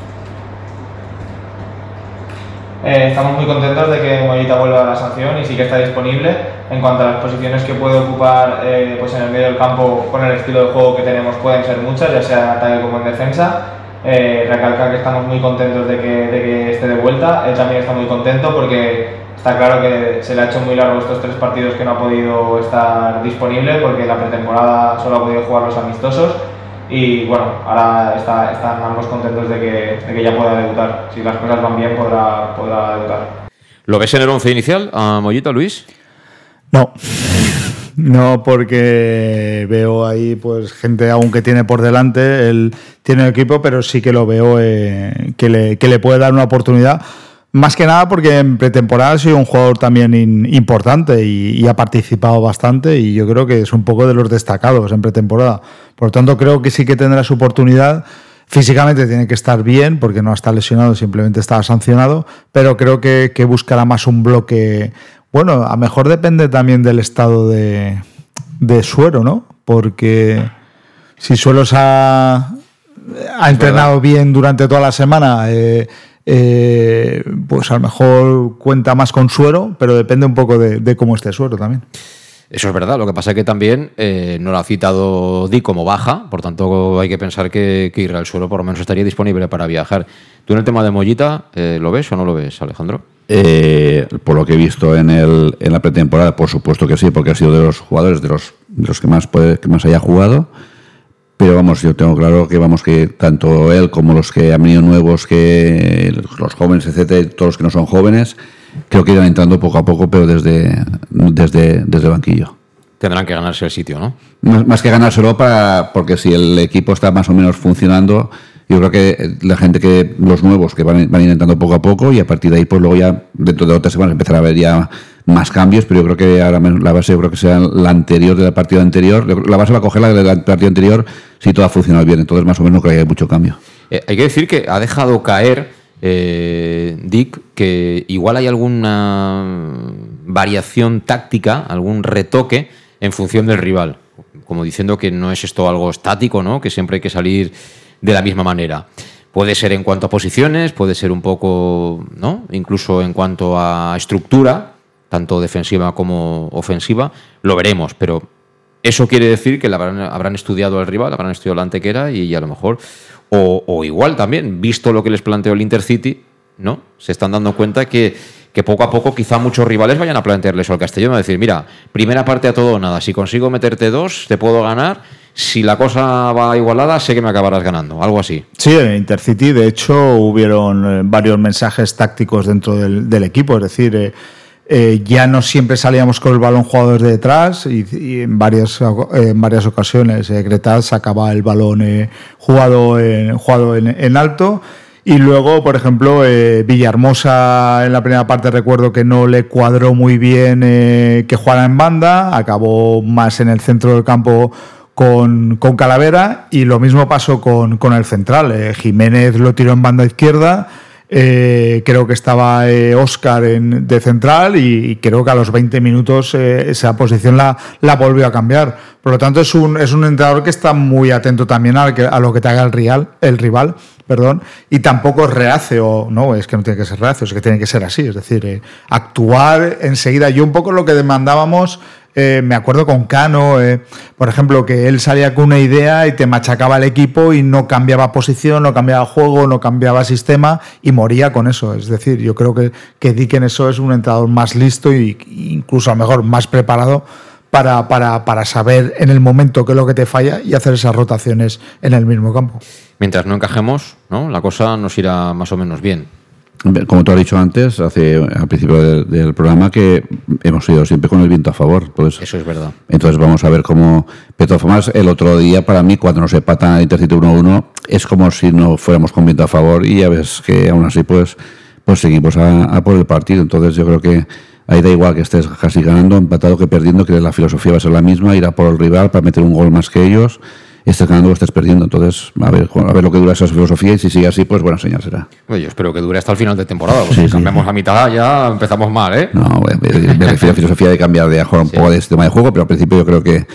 Eh, estamos muy contentos de que Mollita vuelva a la sanción y sí que está disponible. En cuanto a las posiciones que puede ocupar eh, pues en el medio del campo con el estilo de juego que tenemos pueden ser muchas, ya sea en ataque como en defensa. Eh, que estamos muy contentos de que, de que esté de vuelta. Él también está muy contento porque está claro que se le ha hecho muy largo estos tres partidos que no ha podido estar disponible porque la pretemporada solo ha podido jugar los amistosos y bueno, ahora está, están ambos contentos de que, de que, ya pueda debutar. Si las cosas van bien, podrá, podrá debutar. ¿Lo ves en el once inicial a Mollita, Luis? No. No, porque veo ahí pues gente aún que tiene por delante, él tiene el equipo, pero sí que lo veo eh, que, le, que le puede dar una oportunidad más que nada porque en pretemporada ha sido un jugador también importante y, ha participado bastante y yo creo que es un poco de los destacados en pretemporada. Por lo tanto, creo que sí que tendrá su oportunidad. Físicamente tiene que estar bien porque no está lesionado, simplemente está sancionado, pero creo que, buscará más un bloque. Bueno, a mejor depende también del estado de, suero, ¿no? Porque si Suero se ha, entrenado bien durante toda la semana, eh, eh, pues a lo mejor cuenta más con suero, pero depende un poco de, cómo esté el suero también. Eso es verdad, lo que pasa es que también eh, no lo ha citado Di como baja, por tanto hay que pensar que, que el Suero por lo menos estaría disponible para viajar. ¿Tú en el tema de Mollita eh, lo ves o no lo ves, Alejandro? por lo que he visto en, el, en la pretemporada, por supuesto que sí, porque ha sido de los jugadores de los, de los que, más puede, que más haya jugado. Pero vamos, yo tengo claro que vamos que tanto él como los que han venido nuevos, que los jóvenes, etcétera, todos los que no son jóvenes, creo que irán entrando poco a poco, pero desde, desde, desde el banquillo. Tendrán que ganarse el sitio, ¿no? Más, que ganárselo para, porque si el equipo está más o menos funcionando, yo creo que la gente que, los nuevos que van, van intentando poco a poco y a partir de ahí, pues luego ya, dentro de otras semanas, empezar a ver ya más cambios, pero yo creo que ahora la base yo creo que sea la anterior de la partida anterior. La base va a coger la de la partida anterior si todo ha funcionado bien, entonces más o menos no creo que haya mucho cambio. Eh, hay que decir que ha dejado caer eh, Dick que igual hay alguna variación táctica, algún retoque en función del rival, como diciendo que no es esto algo estático, ¿no? que siempre hay que salir de la misma manera. Puede ser en cuanto a posiciones, puede ser un poco, ¿no? Incluso en cuanto a estructura, tanto defensiva como ofensiva, lo veremos, pero eso quiere decir que habrán, estudiado al rival, habrán estudiado la antequera y, a lo mejor, o, igual también, visto lo que les planteó el Intercity, ¿no? Se están dando cuenta que, que poco a poco quizá muchos rivales vayan a plantearles al Castellón a decir, mira, primera parte a todo o nada, si consigo meterte dos, te puedo ganar si la cosa va igualada, sé que me acabarás ganando, algo así. Sí, en Intercity, de hecho, hubieron eh, varios mensajes tácticos dentro del, equipo, es decir, eh, eh, ya no siempre salíamos con el balón jugado desde detrás y, en, varias, en varias ocasiones eh, sacaba el balón jugado, en, jugado en, alto. Y luego, por ejemplo, Villahermosa en la primera parte recuerdo que no le cuadró muy bien que jugara en banda, acabó más en el centro del campo con, con Calavera y lo mismo pasó con, con el central. Eh, Jiménez lo tiró en banda izquierda, eh, creo que estaba Oscar eh, en, de central y, creo que a los 20 minutos esa posición la, la, volvió a cambiar. Por lo tanto, es un, es un entrenador que está muy atento también a, a lo que te haga el, real, el rival. Perdón, y tampoco es reace, o no, es que no tiene que ser reace, es que tiene que ser así, es decir, actuar enseguida. Yo un poco lo que demandábamos eh, me acuerdo con Cano, eh, por ejemplo, que él salía con una idea y te machacaba el equipo y no cambiaba posición, no cambiaba juego, no cambiaba sistema y moría con eso. Es decir, yo creo que, que Dick en eso es un entrenador más listo e incluso a lo mejor más preparado para, para, para, saber en el momento qué es lo que te falla y hacer esas rotaciones en el mismo campo. Mientras no encajemos, ¿no? la cosa nos irá más o menos bien como tú has dicho antes, hace, al principio del, programa, que hemos ido siempre con el viento a favor. Pues, Eso es verdad. Entonces vamos a ver cómo... Más el otro día, para mí, cuando nos empatan Intercity 1-1, es como si no fuéramos con viento a favor y ya ves que aún así pues, pues seguimos a, por el partido. Entonces yo creo que ahí da igual que estés casi ganando, empatado que perdiendo, que la filosofía va a ser la misma, ir a por el rival para meter un gol más que ellos estés ganando o estés perdiendo. Entonces, a ver, a ver lo que dura esa filosofía y si sigue así, pues buena señal será. Oye, yo espero que dure hasta el final de temporada, porque si cambiamos a mitad ya empezamos mal, ¿eh? No, me, refiero a filosofía de cambiar de jugar un poco de sistema de juego, pero al principio yo creo que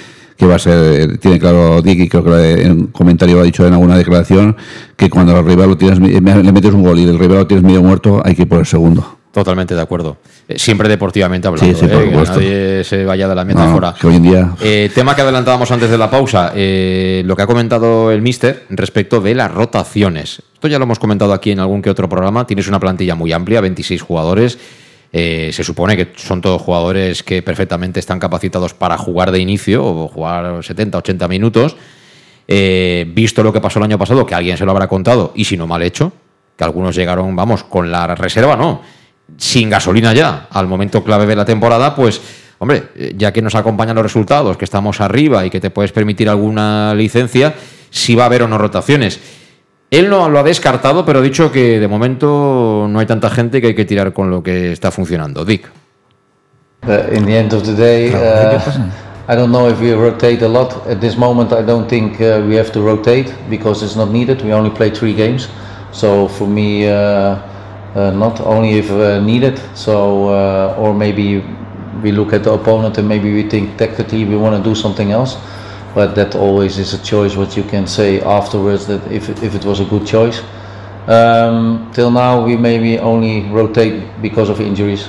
que va a ser, tiene claro Dick y creo que en un comentario lo ha dicho en alguna declaración, que cuando el rival lo tienes, le metes un gol y el rival lo tienes medio muerto, hay que ir por el segundo. Totalmente de acuerdo. Eh, siempre deportivamente hablando, sí, ¿eh? que nadie se vaya de la metáfora. hoy en día... Eh, tema que adelantábamos antes de la pausa, lo que ha comentado el Mister respecto de las rotaciones. Esto ya lo hemos comentado aquí en algún que otro programa. Tienes una plantilla muy amplia, 26 jugadores. se supone que son todos jugadores que perfectamente están capacitados para jugar de inicio o jugar 70, 80 minutos. visto lo que pasó el año pasado, que alguien se lo habrá contado y si no mal hecho, que algunos llegaron, vamos, con la reserva, no sin gasolina ya, al momento clave de la temporada, pues, hombre, ya que nos acompañan los resultados, que estamos arriba y que te puedes permitir alguna licencia, si va a haber o no rotaciones. Él no lo ha descartado, pero ha dicho que de momento no hay tanta gente que hay que tirar con lo que está funcionando. Dick. Uh, in the end of the day, uh, I don't know if we rotate a lot. At this moment, I don't think uh, we have to rotate because it's not needed. We only play three games. So for me, not only if uh, needed. So uh, or maybe we look at the opponent and maybe we think tactically we want to do something else. But that always is a choice. What you can say afterwards that if if it was a good choice. Um, till now we maybe only rotate because of injuries.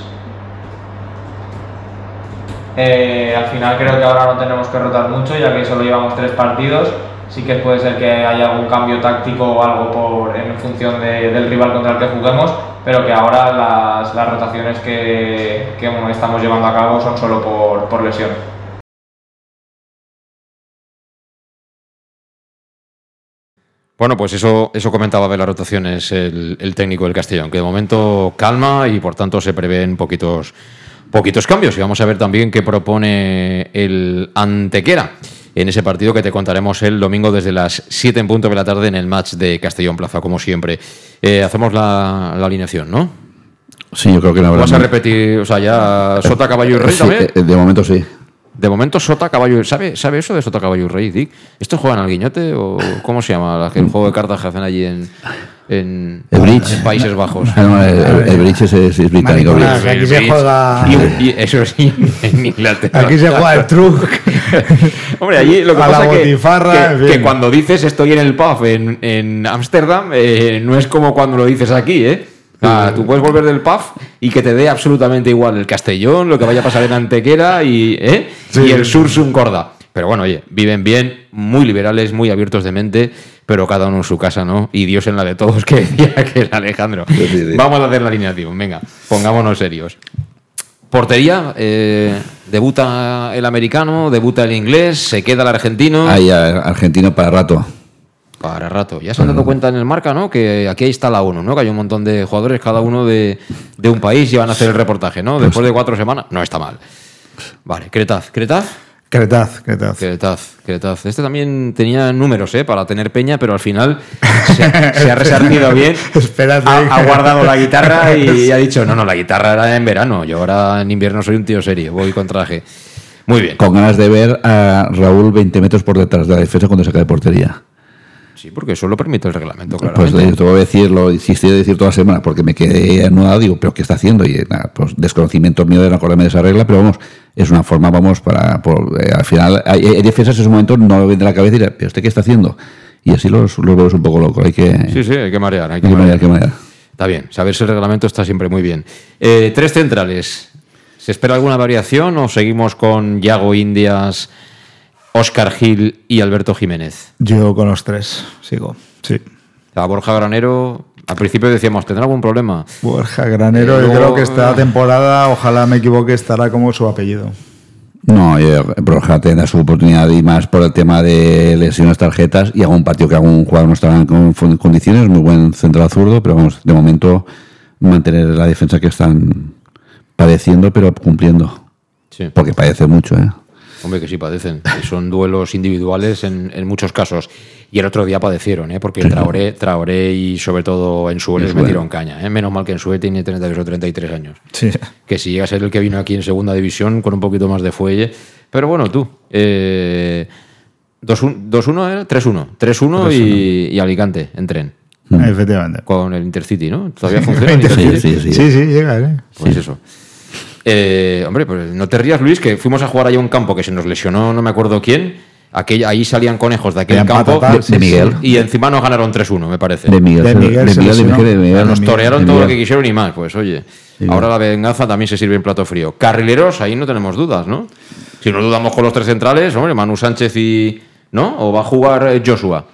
Eh, al final creo que ahora no tenemos que rotar mucho ya que solo llevamos tres partidos sí que puede ser que haya algún cambio táctico o algo por, en función de, del rival contra el que juguemos, pero que ahora las, las rotaciones que, que, estamos llevando a cabo son solo por, por lesión. Bueno, pues eso, eso comentaba de las rotaciones el, técnico del Castellón, que de momento calma y por tanto se prevén poquitos, poquitos cambios. Y vamos a ver también qué propone el Antequera en ese partido que te contaremos el domingo desde las 7 en punto de la tarde en el match de Castellón Plaza, como siempre. Eh, hacemos la, la, alineación, ¿no? Sí, yo creo que la verdad. ¿Vas a repetir, o sea, ya Sota, Caballo y Rey sí, también? eh, De momento sí. De momento, Sota, Caballo y ¿Sabe, ¿Sabe eso de Sota, Caballo y Rey, Dick? ¿Estos juegan al guiñote o cómo se llama el juego de cartas que hacen allí en, en, el bridge. en Países Bajos? [laughs] Ah, no, el, el, el, bridge es, es británico. Aquí se juega. Y, y eso sí, en Inglaterra. Aquí se juega el truc. [laughs] Hombre, allí lo que A pasa la que, que, que cuando dices estoy en el pub en, en Ámsterdam, eh, no es como cuando lo dices aquí, ¿eh? Tú puedes volver del pub y que te dé absolutamente igual el Castellón, lo que vaya a pasar en Antequera y, ¿eh? y el Sursum Corda. Pero bueno, oye, viven bien, muy liberales, muy abiertos de mente, pero cada uno en su casa, ¿no? Y Dios en la de todos, [laughs] que decía que es Alejandro. Sí, sí, sí. Vamos a hacer la alineación, venga, pongámonos serios. Portería, eh, debuta el americano, debuta el inglés, se queda el argentino. Ahí, argentino para rato. Para rato. Ya se han dado cuenta en el marca, ¿no? Que aquí está la ONU, ¿no? Que hay un montón de jugadores, cada uno de, de un país, y van a hacer el reportaje, ¿no? Después de cuatro semanas. No está mal. Vale, Cretaz. ¿Cretaz? Cretaz, Cretaz. Cretaz, Cretaz. Este también tenía números, ¿eh? Para tener peña, pero al final se, [laughs] se ha resarcido bien. Espérate. Ha, ha guardado la guitarra [laughs] y ha dicho, no, no, la guitarra era en verano. Yo ahora en invierno soy un tío serio, voy con traje. Muy bien. Con ganas de ver a Raúl 20 metros por detrás de la defensa cuando saca de portería. Sí, porque eso lo permite el reglamento, Pues claramente. le tengo que decir, lo insistí de decir toda la semana porque me quedé anudado, digo, pero ¿qué está haciendo? Y nada, pues desconocimiento mío de no acordarme de esa regla, pero vamos, es una forma, vamos, para, por, eh, al final, hay, hay defensas en ese momento no lo ven de la cabeza y dirán, pero ¿usted qué está haciendo? Y así los, los veo un poco locos, hay que, Sí, sí, hay que marear. Hay hay que marear. hay que manejar. Está bien, saberse el reglamento está siempre muy bien. Eh, tres centrales. ¿Se espera alguna variación o seguimos con Yago Indias, Oscar Gil y Alberto Jiménez? Yo con los tres sigo. Sí. La Borja Granero, al principio decíamos, ¿tendrá algún problema? Borja Granero, Eh, yo luego, creo que esta eh. temporada, ojalá me equivoque, estará como su apellido. No, yo, Borja tendrá su oportunidad y más por el tema de lesiones tarjetas y algún partido que algún jugador no estará en con- condiciones, muy buen central zurdo, pero vamos, de momento mantener la defensa que están padeciendo, pero cumpliendo. Sí. Porque padece mucho, ¿eh? Hombre, que sí padecen. Son duelos individuales en, en muchos casos. Y el otro día padecieron, ¿eh? porque Traoré, Traoré y sobre todo en les Ensue. metieron caña. ¿eh? Menos mal que en Sue tiene 32 o 33 años. Sí. que si llega a ser el que vino aquí en segunda división con un poquito más de fuelle. Pero bueno, tú. Eh, 2-1 2-1 era 3-1. 3-1 y, y Alicante en tren. Efectivamente. Con el Intercity, ¿no? ¿Todavía funciona [laughs] sí, sí. Sí, sí, llega, ¿eh? Pues eso. Eh, hombre, pues no te rías, Luis, que fuimos a jugar allá a un campo que se nos lesionó, no me acuerdo quién. Aquella, ahí salían conejos de aquel Eran campo. De- de Miguel. Y encima nos ganaron 3-1, me parece. De Miguel, De Miguel de Miguel, de. Miguel, de Miguel. Nos torearon De todo lo que Miguel. quisieron y más, pues oye. Ahora la venganza también se sirve en plato frío. Carrileros, ahí no tenemos dudas, ¿no? Si no dudamos con los tres centrales, hombre, Manu Sánchez y. ¿No? ¿O va a jugar eh, Joshua?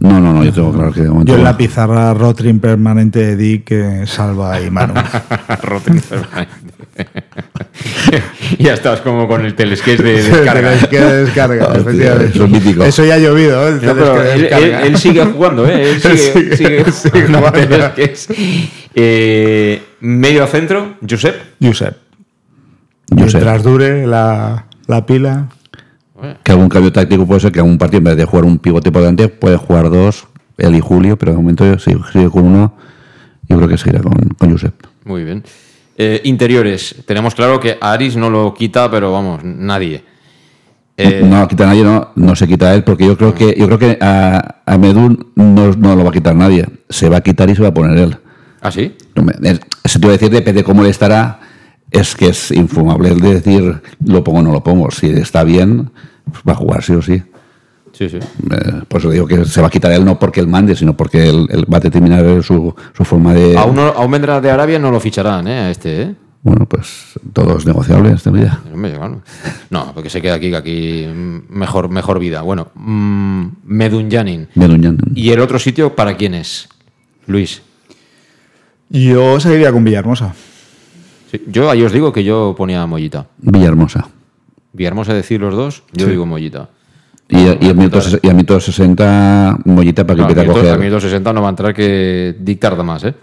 No, no, no, yo tengo claro que de momento. Yo en la pizarra Rotring permanente de Dick, que Salva y Manu. [laughs] Rotten permanente. [laughs] ya estás como con el telesketch de [laughs] descarga. Que descarga, efectivamente. eso es mítico. Eso ya ha llovido, ¿eh? El No, pero él, él- él sigue jugando, ¿eh? Él sigue, Sigue- sigue sigue jugando. Eh, medio centro, Josep. Josep. Josep. Mientras dure la, la pila. Que algún cambio táctico puede ser que algún partido, en vez de jugar un pivote por delante, puede jugar dos, él y Julio, pero de momento yo sigo, sigo con uno. Yo creo que seguirá con, con Josep. Muy bien. Eh, interiores. Tenemos claro que Aris no lo quita, pero vamos, nadie. Eh, no lo quita nadie, no, no se quita él, porque yo creo que yo creo que a, a Medún no, no lo va a quitar nadie. Se va a quitar y se va a poner él. ¿Ah, sí? Eso te iba a decir, depende de cómo le estará. Es que es infumable el de decir lo pongo o no lo pongo. Si está bien, pues va a jugar sí o sí. Sí, sí. Eh, por eso digo que se va a quitar él no porque él mande, sino porque él, él va a determinar su, su forma de. Aún, no- aún vendrá de Arabia, no lo ficharán, ¿eh? A este, ¿eh? Bueno, pues todo es negociable en esta vida. No, porque se queda aquí, que aquí mejor, mejor vida. Bueno, mm, Medunyanin. Medunyanin. ¿Y el otro sitio para quién es? Luis. Yo seguiría con Villahermosa. Sí, yo ahí os digo que yo ponía Mollita. Villahermosa. Villahermosa decir los dos, yo Sí. digo Mollita. Y, y, a minutos, y a minutos 60, Mollita para que empiece a coger. A minutos 60 no va a entrar que Dick tarda más, ¿eh?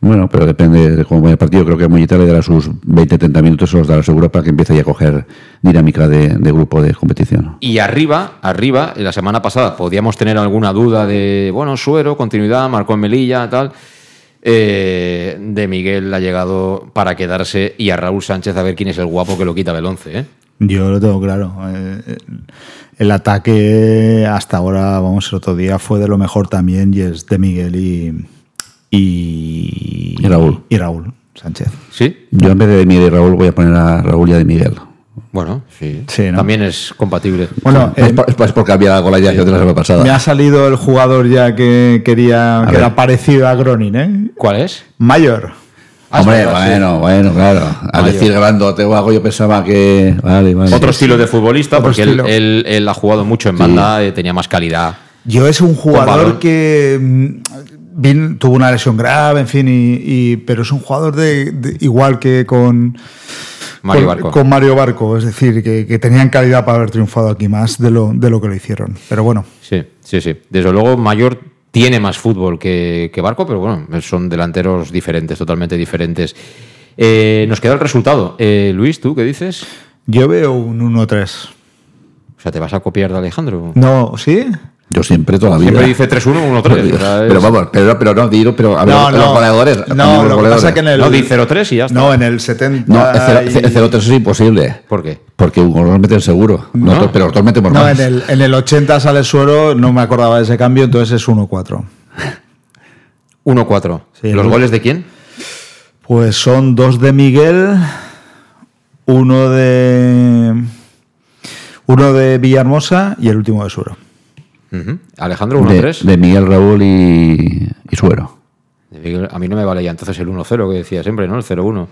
Bueno, pero depende de cómo vaya el partido. Creo que a Mollita le dará sus 20-30 minutos, se los dará seguro para que empiece ya a coger dinámica de, de, grupo de competición. Y arriba, arriba, la semana pasada podíamos tener alguna duda de, bueno, Suero, continuidad, Marco en Melilla, tal. Eh, de Miguel ha llegado para quedarse y a Raúl Sánchez a ver quién es el guapo que lo quita del 11, ¿eh? Yo lo tengo claro. Eh, el ataque hasta ahora, vamos, el otro día fue de lo mejor también y es de Miguel y, y, y Raúl. Y Raúl Sánchez. ¿Sí? Yo en vez de Miguel y Raúl voy a poner a Raúl y a de Miguel. Bueno, sí. ¿no? También es compatible. Bueno, es, por, es porque había algo la idea sí, de la semana pasada. Me ha salido el jugador ya que quería, que era parecido a Gronin, ¿eh? ¿Cuál es? Mayor. Hombre, bueno, bueno, claro. Al Mayor. decir grandote o algo, yo pensaba que. Vale, vale. Otro estilo de futbolista, Otro porque él, él- él ha jugado mucho en banda, eh, tenía más calidad. Yo es un jugador que mm, tuvo una lesión grave, en fin, y, y- pero es un jugador de, de- igual que con Mario con, Barco. con Mario Barco, es decir, que, que tenían calidad para haber triunfado aquí más de lo, de lo que lo hicieron. Pero bueno, Sí, sí, sí. Desde luego, Mayor tiene más fútbol que, que Barco, pero bueno, son delanteros diferentes, totalmente diferentes. Eh, nos queda el resultado. Eh, Luis, ¿tú qué dices? yo veo un 1-3. O sea, ¿te vas a copiar de Alejandro? No, ¿sí? Yo siempre, toda la vida. Siempre dice 3-1, 1-3. o sea, es- Pero vamos, pero, pero no, digo, pero a ver, No, los no. goleadores. No, los lo que goleadores. pasa que en el- No, di 0-3 y ya está. No, en el 70. No, el cero- y- el 0-3 es imposible. ¿Por qué? Porque un gol nos meten seguro. Nosotros- pero nosotros metemos No, más. en el, en el 80 sale suero, no me acordaba de ese cambio, entonces es 1-4. 1-4. Sí, ¿Los el- goles de quién? Pues son dos de Miguel, uno de. Uno de Villahermosa y el último de Suero. Ujú. Alejandro, de, 1-3. de Miguel Raúl y, y Suero. De Miguel- A mí no me vale ya entonces el 1-0 que decía siempre, ¿no? El 0-1.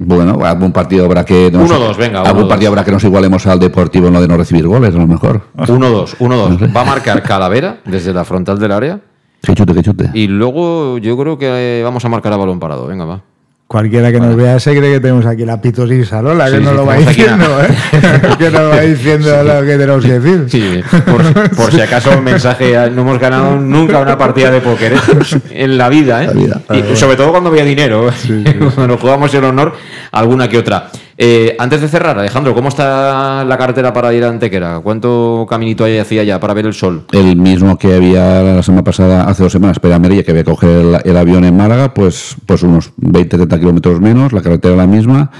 Bueno, algún partido habrá que. nos- 1-2, venga, Algún 1-2. partido habrá que nos igualemos al Deportivo en lo de no recibir goles, a lo mejor. 1-2, 1-2. Va a marcar Calavera desde la frontal del área. Que chute, que chute. Y luego yo creo que eh, vamos a marcar a balón parado. Venga, va. Cualquiera que nos vea se cree que tenemos aquí la pitosisa, ¿no? La que Sí, sí, lo va diciendo, ¿eh? [laughs] que nos va diciendo lo que tenemos que decir. Sí, por, por si acaso un mensaje, eh, no hemos ganado nunca una partida de póker ¿eh? en la vida, ¿eh? La vida. Y sobre todo cuando había dinero, [laughs] cuando nos jugamos el honor, alguna que otra. Eh, antes de cerrar, Alejandro, ¿cómo está la cartera para ir a Antequera? ¿Cuánto caminito hay hacia allá para ver el sol? El mismo que había la semana pasada, hace dos semanas, para Merilla, que había que coger el, el avión en Málaga, pues, pues unos 20-30 kilómetros menos, la carretera la misma.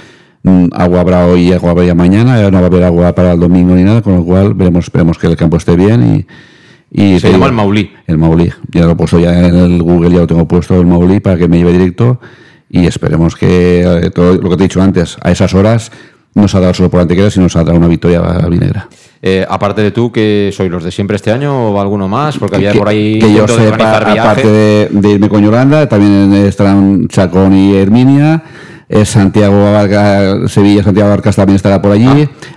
Mm, Agua habrá hoy y agua habrá mañana, ya no va a haber agua para el domingo ni nada, con lo cual veremos, esperemos que el campo esté bien y. y Se llama digo, el Maulí. El Maulí. Ya lo he puesto ya en el Google, ya lo tengo puesto el Maulí para que me lleve directo y esperemos que eh, todo lo que te he dicho antes, a esas horas, no se ha dado solo por Antequera, sino se ha dado una victoria a Vinegra. Eh, aparte de tú, que sois los de siempre este año o alguno más? Porque había que, por ahí que yo sepa, aparte de, de irme con Yolanda, también estarán Chacón y Herminia. eh, Santiago Abarca, Sevilla, Santiago Barcas también estará por allí.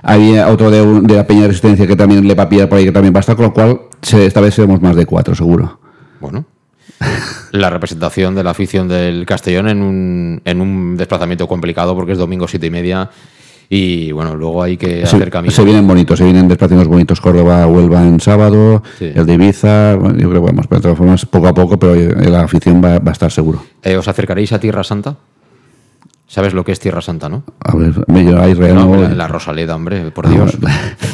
Ah. Había otro de, un- de la Peña de Resistencia que también le va a pillar por ahí, que también va a estar, con lo cual se- esta vez seremos más de cuatro, seguro. Bueno, la representación de la afición del Castellón en un, en un desplazamiento complicado porque es domingo siete y media y bueno, luego hay que Se, hacer camino. se vienen bonitos, se vienen desplazamientos bonitos. Córdoba, Huelva en sábado, Sí. el de Ibiza. bueno, yo creo que vamos, pero de todas formas, poco a poco, pero eh, la afición va, va a estar seguro. Eh, ¿Os acercaréis a Tierra Santa? ¿Sabes lo que es Tierra Santa, no? A ver, me a Israel No, la, la Rosaleda, hombre, por Dios.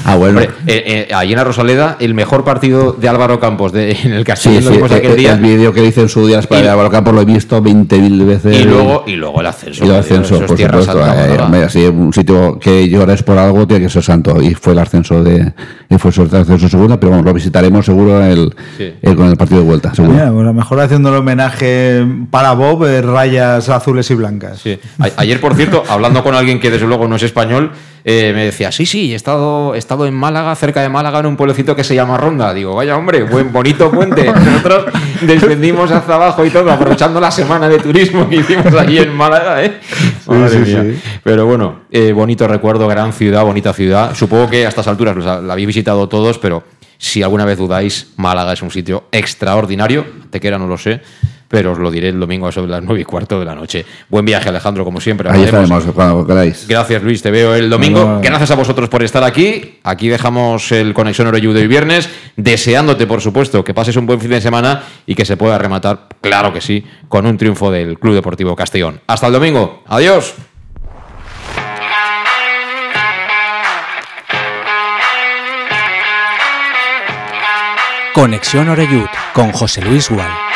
Ah, bueno. Hombre, eh, eh, ahí en la Rosaleda, el mejor partido de Álvaro Campos de, en el Sí, Castellón sí, lo vimos eh, aquel eh, día. el vídeo que hice en su día para Y- Álvaro Campos lo he visto 20.000 veces. Y luego, y luego el ascenso. Y el Dios, ascenso, es por Tierra supuesto. Santa, eh, así, un sitio que llores por algo tiene que ser santo. Y fue el ascenso de. Y fue el ascenso segunda, pero vamos, lo visitaremos seguro el, Sí. el- con el partido de vuelta, seguro. Mira, pues a lo mejor haciendo el homenaje para Bob, eh, rayas azules y blancas. Sí. Ayer, por cierto, hablando con alguien que desde luego no es español, eh, me decía, sí, sí, he estado, he estado en Málaga, cerca de Málaga, en un pueblecito que se llama Ronda. Digo, vaya hombre, buen bonito puente. [laughs] Nosotros descendimos hasta abajo y todo, aprovechando la semana de turismo que hicimos allí en Málaga, ¿eh? Madre sí, mía. sí. Pero bueno, eh, bonito recuerdo, gran ciudad, bonita ciudad. Supongo que a estas alturas los ha- la habéis visitado todos, pero si alguna vez dudáis, Málaga es un sitio extraordinario. Tequera no lo sé, pero os lo diré el domingo a sobre las nueve y cuarto de la noche. Buen viaje, Alejandro, como siempre. Ahí estaremos cuando queráis. Gracias, Luis, te veo el domingo. Gracias a vosotros por estar aquí. Aquí dejamos el Conexión Oreyu de hoy viernes, deseándote, por supuesto, que pases un buen fin de semana y que se pueda rematar, claro que sí, con un triunfo del Club Deportivo Castellón. Hasta el domingo. Adiós. Conexión Oreyud con José Luis Gual.